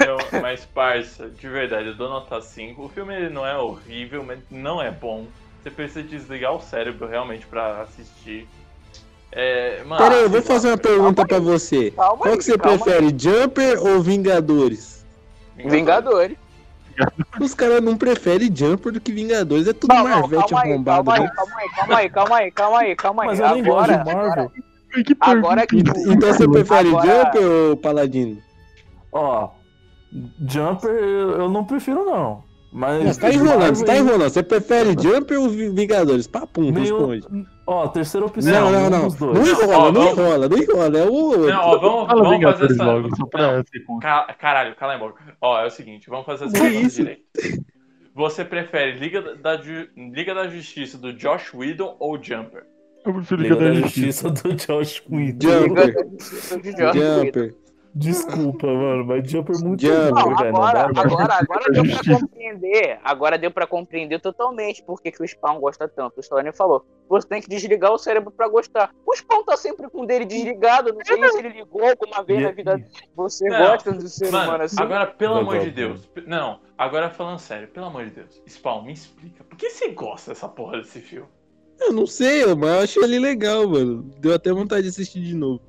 Não, mas, parça, de verdade, eu dou nota 5. O filme ele não é horrível, mas não é bom. Você precisa desligar o cérebro realmente pra assistir. É, mano, Pera aí, eu vou fazer uma pergunta pra você. Calma Qual aí, que você prefere, Jumper ou Vingadores? Vingadores. Os caras não preferem Jumper do que Vingadores. É tudo Não, não, Marvete calma aí, arrombado. calma aí, né? calma aí, calma aí, calma aí, calma aí, calma aí. Mas eu nem gosto Agora, de Marvel. Que agora que. Então você prefere Agora- Jumper ou Paladino? Ó, Jumper eu não prefiro, não. Mas. Você tá enrolando, você tá Marvel, enrolando. Você prefere Jumper ou Vi- Vingadores? Papum, nenhum- responde. Ó, terceira opção. Não, não, um não. dos dois. Não enrola, não enrola, não enrola. É o. Não, ó, vamos, Fala vamos fazer essa. logo, só pra. Ca- Caralho, cala a boca. Ó, é o seguinte, vamos fazer essa Que pergunta isso? direito. Você prefere Liga da, Ju- Liga da Justiça do Josh Whedon ou Jumper? Eu prefiro Liga Liga da da Justiça. Justiça do Josh Whedon. Jumper. Jumper. Desculpa, mano, mas Jumper é muito Jumper. Não, velho. Não agora, dá, mano. agora, <laughs> agora deu pra compreender. Agora deu pra compreender totalmente por que, que o Spawn gosta tanto. O Stallone falou: você tem que desligar o cérebro pra gostar. O Spawn tá sempre com o dele desligado. Não sei se ele ligou alguma vez E- na vida dele. Você Não, gosta do ser Mano, humano assim? agora, pelo amor de mano. Deus. Não, agora falando sério, pelo amor de Deus. Spawn, me explica. Por que você gosta dessa porra desse filme? Eu não sei, mas eu achei ele legal, mano. Deu até vontade de assistir de novo.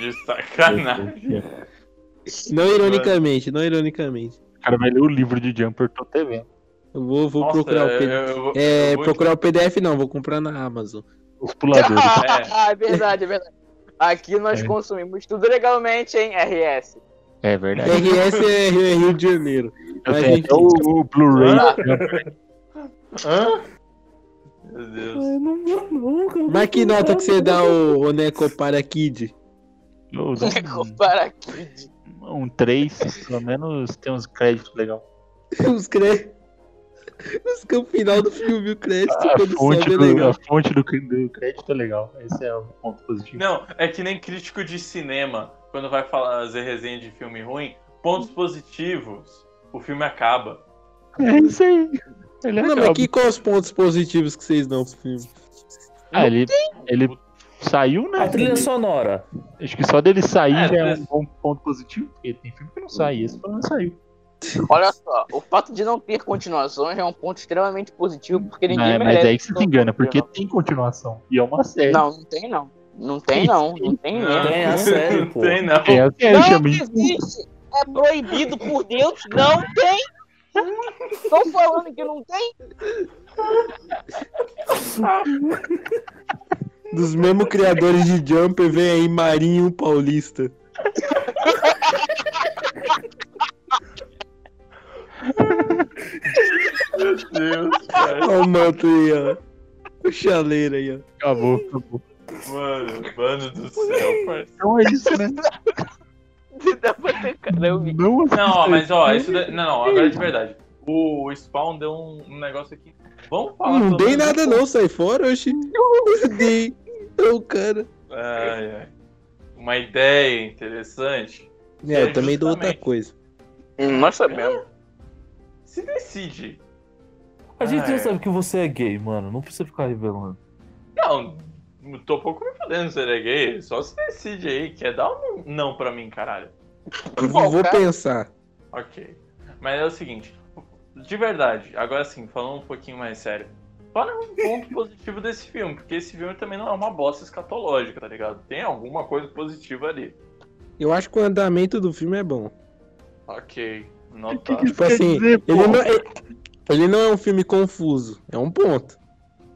De sacanagem. <laughs> Não ironicamente, não ironicamente. O cara vai ler o livro de Jumper, tô até vendo. Eu vou, vou Nossa, procurar o PDF. eu- eu vou- É, eu vou- procurar o PDF não, vou comprar na Amazon. Os puladores. Ah, <laughs> <laughs> é verdade, é verdade. Aqui nós É. consumimos tudo legalmente, hein, RS. É verdade. RS é Rio de Janeiro. Eu mas tenho enfim. até o, o Blu-ray. Ah. Hã? Meu Deus. Mas que nota que você dá o, o Neco para Kid? Eu dou aqui. um, um 3, pelo menos tem uns créditos legais. Os créditos. Os que o final do filme, o crédito, A quando fonte, sobe é do, legal. a fonte do, do crédito é legal. Esse é o ponto positivo. Não, é que nem crítico de cinema, quando vai fazer resenha de filme ruim, pontos positivos, o filme acaba. É isso aí. Ele Não, acaba. mas que quais os pontos positivos que vocês dão pro filme? Ah, ele, ele saiu, né? A trilha sonora. Acho que só dele sair É, já é trilha- um bom ponto positivo. Porque tem filme que não sai, esse menos saiu. Olha só, o fato de não ter continuações é um ponto extremamente positivo, porque ninguém Não, é, mas merece. é aí que você se engana, porque tem continuação. E é uma série. Não, não tem não. Não tem não, não tem Não, mesmo. Tem a série, pô. Tem não. Tem a série, Não existe! É proibido por Deus, não tem! Tô falando que não tem? <laughs> Dos mesmos criadores de Jumper, vem aí Marinho Paulista. Meu Deus, cara. Olha o manto aí, ó. O chaleiro aí, ó. Acabou, acabou. Mano, mano do céu, parceiro. Então é isso, né? Dá pra ter cara, eu vi. Não, Não, ó, mas ó, isso da- não, não, agora de verdade. O Spawn deu um negócio aqui. Vamos falar Não dei nada não, sai fora, oxi. Não <laughs> <laughs> dei. Então, cara. Ai, ai. Uma ideia interessante. É, eu também dou outra coisa. Hum, Nós sabemos. Se decide. A gente Ah, já é. sabe que você é gay, mano. Não precisa ficar revelando. Não, tô pouco me fodendo se ele é gay. Só se decide aí. Quer dar um não pra mim, caralho. Vou, vou cara. pensar. Ok. Mas é o seguinte. De verdade, agora sim, falando um pouquinho mais sério. Fala um ponto <laughs> positivo desse filme, porque esse filme também não é uma bosta escatológica, tá ligado? Tem alguma coisa positiva ali. Eu acho que o andamento do filme é bom. Ok. Notado. que Tipo assim, dizer, Ele não, ele, ele não é um filme confuso, é um ponto.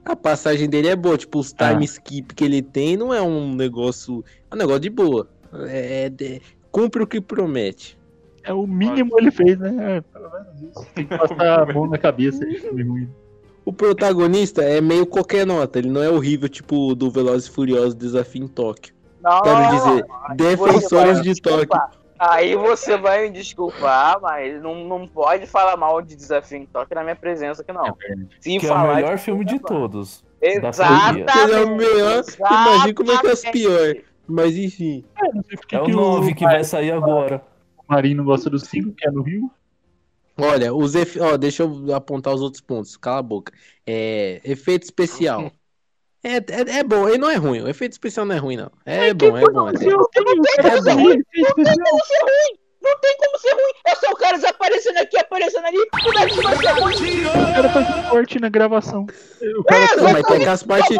A passagem dele é boa, tipo, os time Ah. skip que ele tem não é um negócio. É um negócio de boa. É, é- cumpre o que promete. É o mínimo ele fez, né? É, pelo menos isso. Tem que passar a mão na cabeça de filme ruim. O protagonista é meio qualquer nota, ele não é horrível, tipo do Velozes e Furiosos Desafio em Tóquio. Não, Quero dizer, defensores de Tóquio. Aí você vai me desculpar, mas não, não pode falar mal de Desafio em Tóquio na minha presença aqui, não. Se Que é o falar melhor filme de todos. Exatamente. Ele é o melhor, imagina como é que é as exatamente. piores. Mas enfim. É, É o que 9 que vai sair agora. O Marinho não gosta do 5, que é no Rio. Olha, os efe... ó, deixa eu apontar os outros pontos. Cala a boca. É, efeito especial. <laughs> É, é, é bom, ele não é ruim. O efeito especial não é ruim, não. É bom, é bom. É bom. É bom. <laughs> Não tem como ser ruim. É só o cara desaparecendo aqui, aparecendo ali. Como é que vai ser ruim? O cara faz um corte na gravação. O cara Não, mas tem as partes,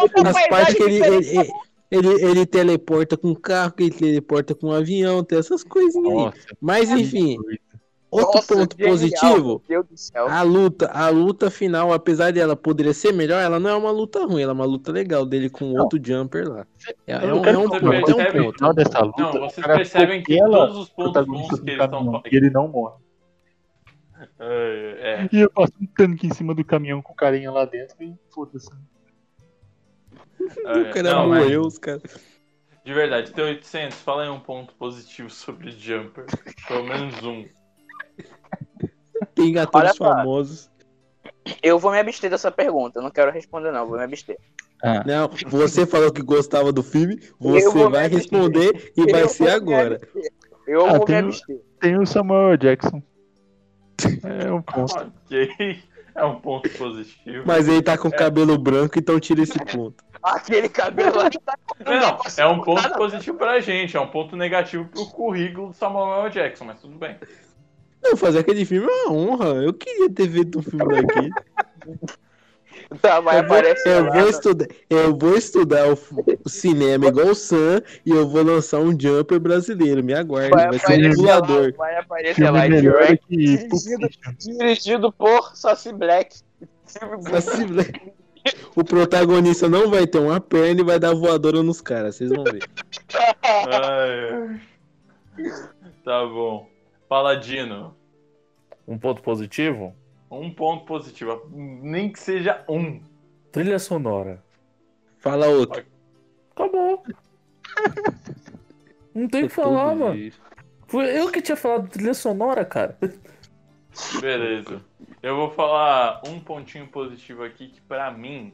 que ele, ele, ele, ele, ele teleporta com carro, ele teleporta com avião, tem essas coisinhas aí. Nossa, Mas enfim, outro Nossa, ponto genial, positivo, a luta, a luta final, apesar dela poderia ser melhor, ela não é uma luta ruim, ela é uma luta legal dele com outro jumper lá. É, é Eu um, é um ponto, é um percebe- ponto. dessa luta, Não, vocês percebem que todos os pontos bons que eles estão e ele não morre. É, E eu passo um tanque em cima do caminhão com o carinha lá dentro e foda-se. <laughs> é, O cara não, mas morreu, os caras. De verdade, T800, fala aí um ponto positivo sobre Jumper. Pelo menos um. Tem atores Olha famosos. Eu vou me abster dessa pergunta. Eu não quero responder, não. Vou me abster. Não, você falou que gostava do filme, Eu você vai me responder e vai Eu ser vou me agora. Eu Ah, vou me tem- abster. Tem o Samuel Jackson. <laughs> É um ponto. Ok. É um ponto positivo. Mas ele tá com cabelo branco, então tira esse ponto. <laughs> Aquele cabelo lá tá Não, é um ponto positivo pra gente, é um ponto negativo pro currículo do Samuel L. Jackson, mas tudo bem. Não, fazer aquele filme é uma honra. Eu queria ter feito um filme <laughs> daquele. Tá, vai Eu vou, aparecer eu lá, vou né? estudar, eu vou estudar o, o cinema igual o Sam e eu vou lançar um jumper brasileiro. Me aguarde, Vai vai ser um voador. vai aparecer lá. Direct, dirigido, dirigido por Saci Black. Assim, né? O protagonista não vai ter uma perna e vai dar voadora nos caras, vocês vão ver. <laughs> Ai. Tá bom. Paladino, Um ponto positivo? Um ponto positivo, nem que seja um. Trilha sonora. Fala outro. Acabou. <laughs> Não tem o que falar, mano. Foi eu que tinha falado trilha sonora, cara. Beleza. Eu vou falar um pontinho positivo aqui que pra mim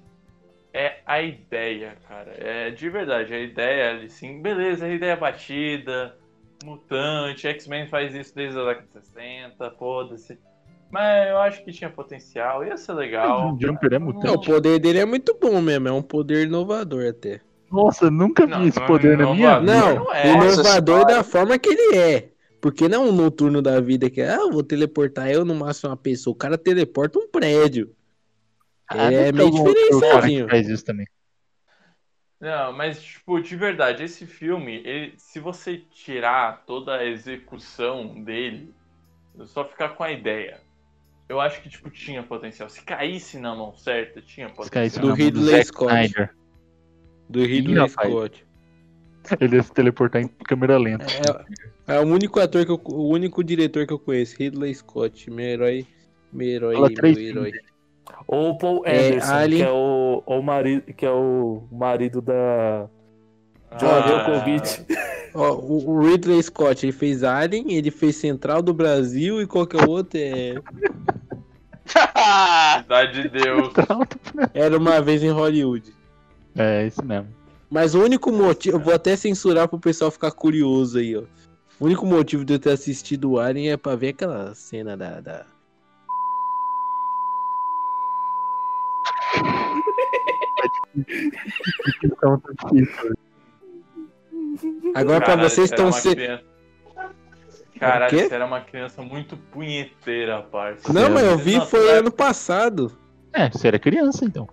é a ideia, cara. É de verdade, a ideia ali sim, beleza, a ideia é batida, mutante, X-Men faz isso desde a década de 60, foda-se. Mas eu acho que tinha potencial, ia ser legal. O Jumper é Não, mutante. o poder dele é muito bom mesmo, é um poder inovador até. Nossa, nunca vi Não, esse não é poder na minha inovador. vida. Não, não é. inovador Nossa da forma que ele é. Porque não é um noturno da vida que é, ah, vou teleportar eu no máximo uma pessoa. O cara teleporta um prédio. Ah, é não meio diferenciadinho. faz isso também. Não, mas, tipo, de verdade, esse filme, ele- se você tirar toda a execução dele, só ficar com a ideia, eu acho que, tipo, tinha potencial. Se caísse na mão certa, tinha potencial. cara, isso Do Ridley Scott. Snyder. Do Ridley. Scott. Ele ia se teleportar em câmera lenta. É, é o único ator que eu, o único diretor que eu conheço, Ridley Scott, meu herói, meu herói, Fala meu herói. Ou o Paul É, Anderson, Alien. que, é o, o marido, que é o marido da John Ah, Malkovich. <laughs> Ó, o o Ridley Scott, ele fez Alien, ele fez Central do Brasil e qualquer outro é... <laughs> Cidade de Deus. Era uma vez em Hollywood. É, isso mesmo. Mas o único motivo, eu vou até censurar pro pessoal ficar curioso aí, ó. O único motivo de eu ter assistido o Alien é pra ver aquela cena da. da... Então, <laughs> tá difícil. Agora pra Caralho, vocês você era estão se. criança- Caralho, você era uma criança muito punheteira, parça. Não, mas eu vi Não, foi ano passado. É, você era criança, então.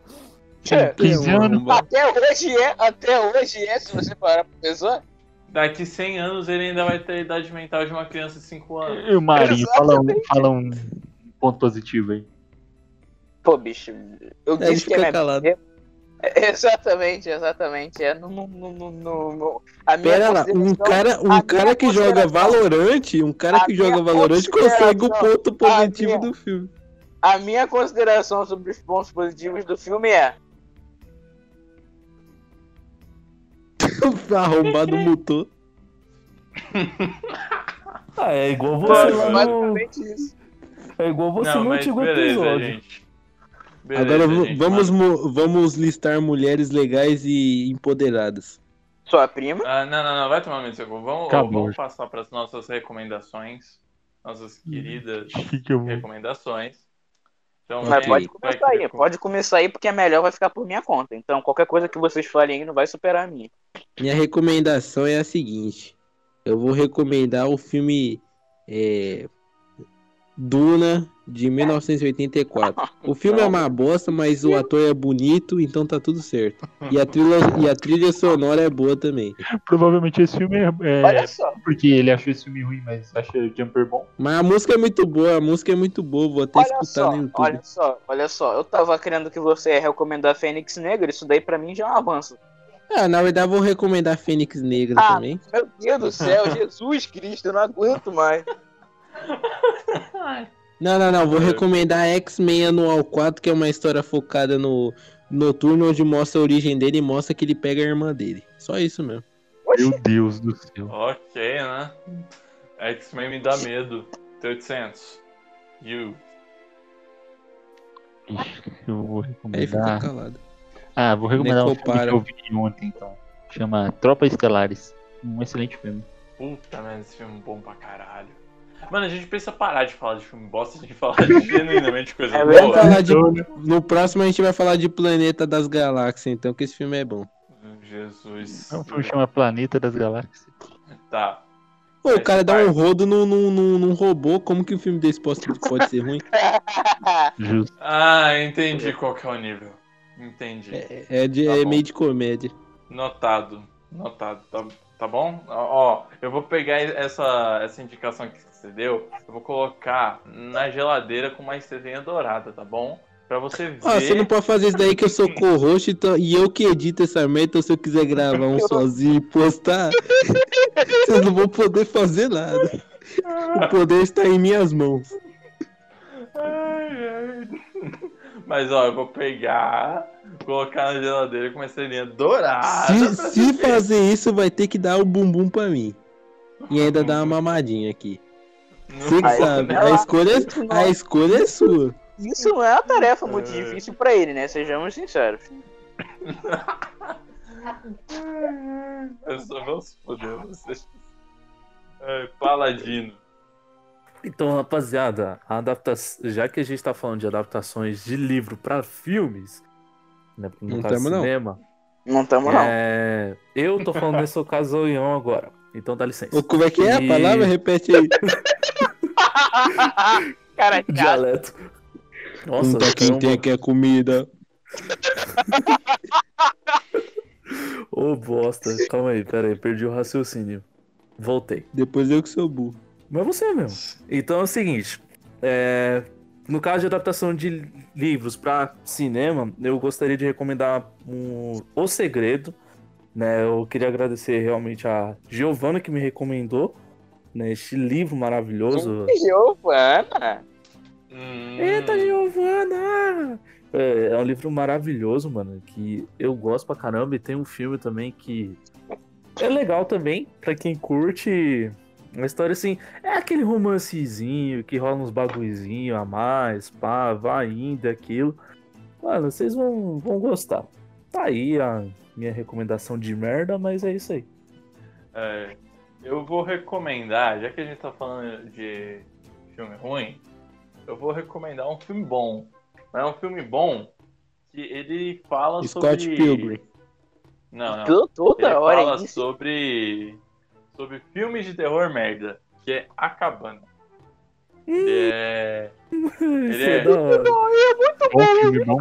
É, 15 anos. Até hoje é, até hoje é, se você parar pra pensar. Daqui 100 anos ele ainda vai ter a idade mental de uma criança de 5 anos. E o Marinho, fala um, fala um ponto positivo aí. Pô, bicho, eu ele disse que é minha... calado. é- <laughs> Exatamente, exatamente. É no, no, no, no- no- a minha Pera lá, um cara, um cara que joga Valorante, um cara que joga Valorante consegue o ponto positivo minha- do filme. A minha consideração sobre os pontos positivos do filme é. <laughs> Arrombado mutou. Ah, é igual você lá no... É igual você Não, no antigo beleza, episódio. gente. Beleza, Agora gente, vamos, mano. vamos listar mulheres legais e empoderadas. Sua prima? Ah, não, não, não, vai tomar seu cu. Vamos, Acabou. vamos passar para as nossas recomendações. Nossas queridas Que que eu vou- recomendações. Então, Mas pode vai começar aí, pode começar aí, porque a melhor vai ficar por minha conta. Então, qualquer coisa que vocês falem aí não vai superar a minha. Minha recomendação é a seguinte: eu vou recomendar o filme é, Duna de 1984. O filme é uma bosta, mas o ator é bonito, então tá tudo certo. E a trilha, e a trilha sonora é boa também. Provavelmente esse filme é, é Olha só. porque ele achou esse filme ruim, mas acha Jumper bom. Mas a música é muito boa, a música é muito boa, vou até Olha escutar só, no YouTube. olha só, olha só. Eu tava querendo que você ia recomendar Fênix Negra, isso daí pra mim já é um avanço. Ah, na verdade vou recomendar Fênix Negra Ah. também. Meu Deus do céu, <laughs> Jesus Cristo, eu não aguento mais. Não, não, não, vou recomendar X-Men Anual 4, que é uma história focada no Noturno, onde mostra a origem dele e mostra que ele pega a irmã dele. Só isso mesmo. Meu Deus do céu. Ok, né? X-Men me dá medo. T800. You. Eu vou Aí fica recomendar. calado. Ah, vou recomendar um filme que eu vi ontem, então. Chama Tropa Estelares. Um excelente filme. Puta merda, esse filme é bom pra caralho. Mano, a gente precisa parar de falar de filme bosta, a gente falar de <laughs> genuinamente coisa É boa. Vamos falar de... Então, né? No próximo a gente vai falar de Planeta das Galáxias, então, que esse filme é bom. Jesus. É um filme chama Planeta das Galáxias. Tá. Pô, o cara dá um rodo num, num, num, num robô, como que o filme desse pode, pode ser ruim? <laughs> Justo. Ah, entendi qual que é o nível. Entendi. É, é de- Tá é meio de comédia. Notado. Notado. Tá, tá bom? Ó, ó, eu vou pegar essa, essa indicação que você deu, eu vou colocar na geladeira com uma estrelinha dourada, tá bom? Pra você ver. Ó, você não pode fazer isso daí que eu sou co-host então- e eu que edito essa merda, então se eu quiser gravar um <laughs> sozinho e postar, <laughs> vocês não vão poder fazer nada. O poder está em minhas mãos. Ai, ai. Mas ó, eu vou pegar, colocar na geladeira com uma estrelinha dourada. Se, se fazer isso, vai ter que dar o bumbum pra mim. E ainda <laughs> dar uma mamadinha aqui. Você que Aí, sabe, ela- a escolha, não- a escolha é sua. Isso não é uma tarefa muito É. difícil pra ele, né? Sejamos sinceros. <laughs> Eu só vou se foder vocês. Ai, Paladino. Então, rapaziada, a adapta... já que a gente tá falando de adaptações de livro pra filmes, né, no Não caso tamo, não. cinema, Não tamo, não. é... eu tô falando nessa <laughs> ocasião agora. Então dá licença. Ô, Como é que é a E- palavra? Repete aí. <laughs> Cara, cara, Dialeto. Nossa, um toquinho caramba. tem que é comida. Ô, bosta. Calma aí, pera aí, perdi o raciocínio. Voltei. Depois eu que sou burro. Mas você mesmo. Então é o seguinte: é, no caso de adaptação de livros para cinema, eu gostaria de recomendar um, O Segredo. Né? Eu queria agradecer realmente a Giovana que me recomendou né, este livro maravilhoso. Giovana. Hum, Eita, Giovana! É, é um livro maravilhoso, mano, que eu gosto pra caramba. E tem um filme também que é legal também, pra quem curte. Uma história assim, é aquele romancezinho que rola uns bagulhozinho a mais, pá, vai indo, aquilo. Mano, vocês vão, vão gostar. Tá aí a minha recomendação de merda, mas é isso aí. É, eu vou recomendar, já que a gente tá falando de filme ruim, eu vou recomendar um filme bom. Mas é um filme bom que ele fala Scott sobre. Pilgrim. Não, não. Tô- Toda Ele hora fala é isso. sobre. sobre filmes de terror merda, que é A Cabana. <laughs> Ele é. Isso é- é da hora. Bom filme, bom.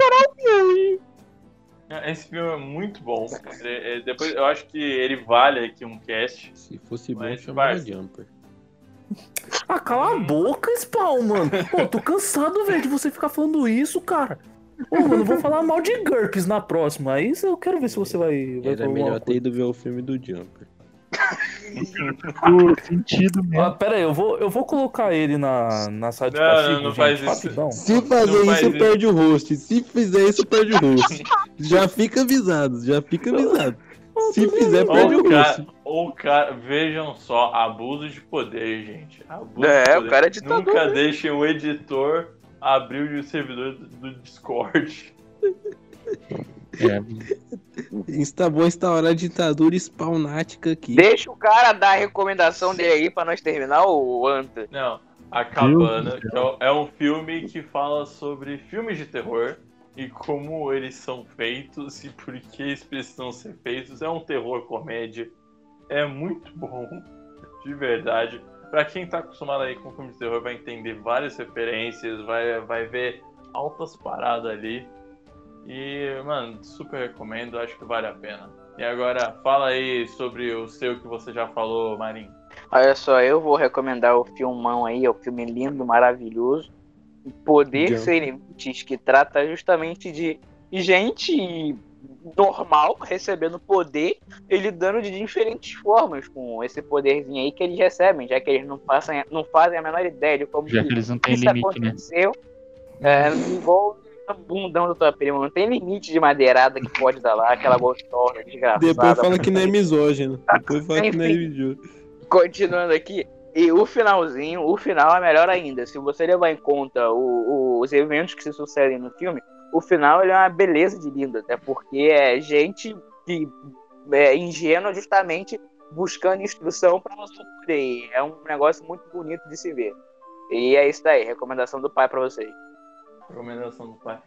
Esse filme é muito bom. É- é- depois eu acho que ele vale aqui um cast. Se fosse bom, chamava. Jumper. Ah, cala a boca, Spawn, mano. Pô, tô cansado, velho, de você ficar falando isso, cara. Ô, mano, eu vou falar mal de GURPS na próxima. Aí eu quero ver se você vai. vai Era melhor ter ido ver o filme do Jumper. <laughs> Por sentido Ah, mesmo. pera aí, eu vou, eu vou colocar ele na, na sala de Não, castigo, não, não gente, faz isso. rapidão. Se fazer Não faz isso, isso. perde o host. Se fizer isso, perde o host. Já fica avisado, já fica avisado. Se fizer, perde o o cara, o cara, vejam só, abuso de poder, gente. Abuso É, de o poder. cara é ditador, Nunca né? deixem o editor abrir o servidor do, do Discord. <laughs> É, Está bom instaurar a ditadura spawnática aqui. Deixa o cara dar a recomendação dele aí pra nós terminar o Anta. Não, A Cabana, que é um- é um filme que fala sobre filmes de terror e como eles são feitos e por que eles precisam ser feitos. É um terror comédia. É muito bom, de verdade. Pra quem tá acostumado aí com filme de terror, vai entender várias referências, vai, vai ver altas paradas ali. E, mano, super recomendo, acho que vale a pena. E agora, fala aí sobre o seu que você já falou, Marinho. Olha só, eu vou recomendar o filmão aí, é um filme lindo, maravilhoso. Poder Jump. Sem Limites, que trata justamente de gente normal recebendo poder e lidando de diferentes formas com esse poderzinho aí que eles recebem, já que eles não, passam, não fazem a menor ideia de como já que eles não têm isso limite, né? aconteceu. É, igual o bundão da tua prima, não tem limite de madeirada que pode dar lá, aquela gostosa, desgraçada. Depois fala que não é misógino. Depois fala que não é Enfim. misógino. Continuando aqui, e o finalzinho, o final é melhor ainda. Se você levar em conta o- o- os eventos que se sucedem no filme, o final é uma beleza de lindo, até porque é gente que é ingênua justamente buscando instrução para não sofrer. É um negócio muito bonito de se ver. E é isso daí, recomendação do pai para vocês. Recomendação do pai.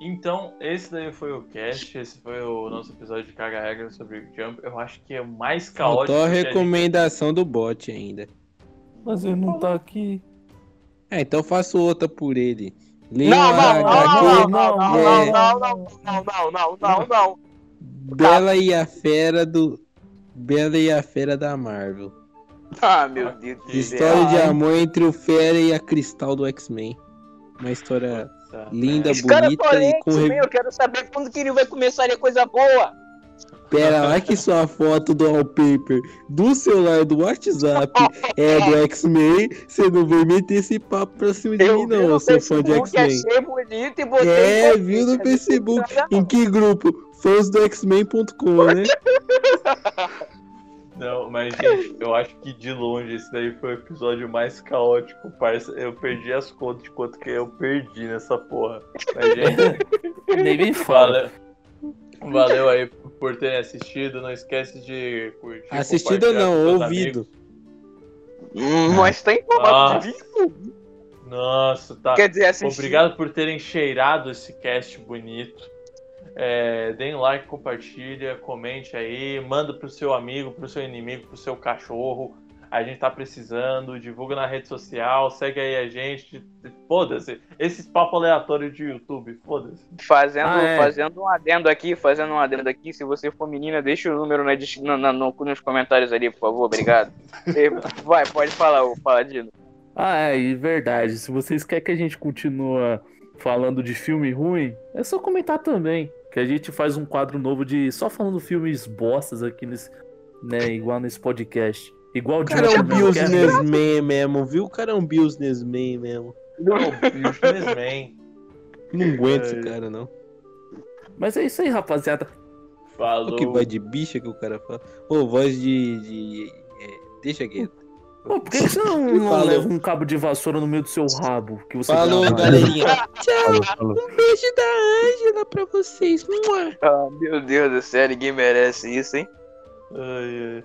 Então, esse daí foi o cast, esse foi o nosso episódio de Caga Regra sobre o Jump. Eu acho que é mais caótico. Faltou a recomendação a gente... do bot ainda. Mas ele não tá aqui. É, então faço outra por ele. Não, não, não, não, não, não, não, não, não, não, Bela e a Fera do. Bela e a Fera da Marvel. Ah, meu Deus do céu. História de amor entre o Fera e a Cristal do X-Men. Uma história Nossa, linda, Esse cara bonita falou e com. meu, eu quero saber quando que ele vai começar a coisa boa. Pera lá que sua foto do wallpaper do celular do WhatsApp <laughs> é do X-Men. Você não vai meter esse papo pra cima de Eu mim, vi não, no seu fã de X-Men. achei bonito e botei É, viu no. Facebook. Em que grupo? Fãs do X-Men.com, né? <laughs> Não, mas gente, eu acho que de longe esse daí foi o episódio mais caótico, parça. Eu perdi as contas de quanto que eu perdi nessa porra. Mas, gente, <laughs> Nem me fala. valeu, valeu aí por terem assistido. Não esquece de curtir. Assistido não, ouvido. amigos. Hum, Mas tem formato Ah. de vídeo. Nossa, tá. Quer dizer, assistir. Obrigado por terem cheirado esse cast bonito. É, deem like, compartilha, comente aí, manda pro seu amigo, pro seu inimigo, pro seu cachorro. A gente tá precisando, divulga na rede social, segue aí a gente. Foda-se. Esses papos aleatórios de YouTube, foda-se. Fazendo, Ah, é. fazendo um adendo aqui, fazendo um adendo aqui. Se você for menina, deixa o número na, na- na- no- nos comentários ali, por favor. Obrigado. <laughs> E vai, pode falar, o Paladino. Ah, é, e verdade. Se vocês querem que a gente continue falando de filme ruim, é só comentar também. Que a gente faz um quadro novo de só falando filmes bostas aqui nesse. Né, igual nesse podcast. Igual O cara é um businessman mesmo, viu? O cara é um businessman mesmo. Businessman. Não aguento esse cara, não. Mas é isso aí, rapaziada. Falou. Olha que voz de bicha que o cara fala. Ô, voz de. de é, deixa quieto. Pô, por que que você não, <laughs> não Falou. leva um cabo de vassoura no meio do seu rabo? Que você Falou, grava? galerinha. Falou, falou. Um beijo da Ângela pra vocês. Ah, meu Deus do céu, ninguém merece isso, hein? Ai, ai.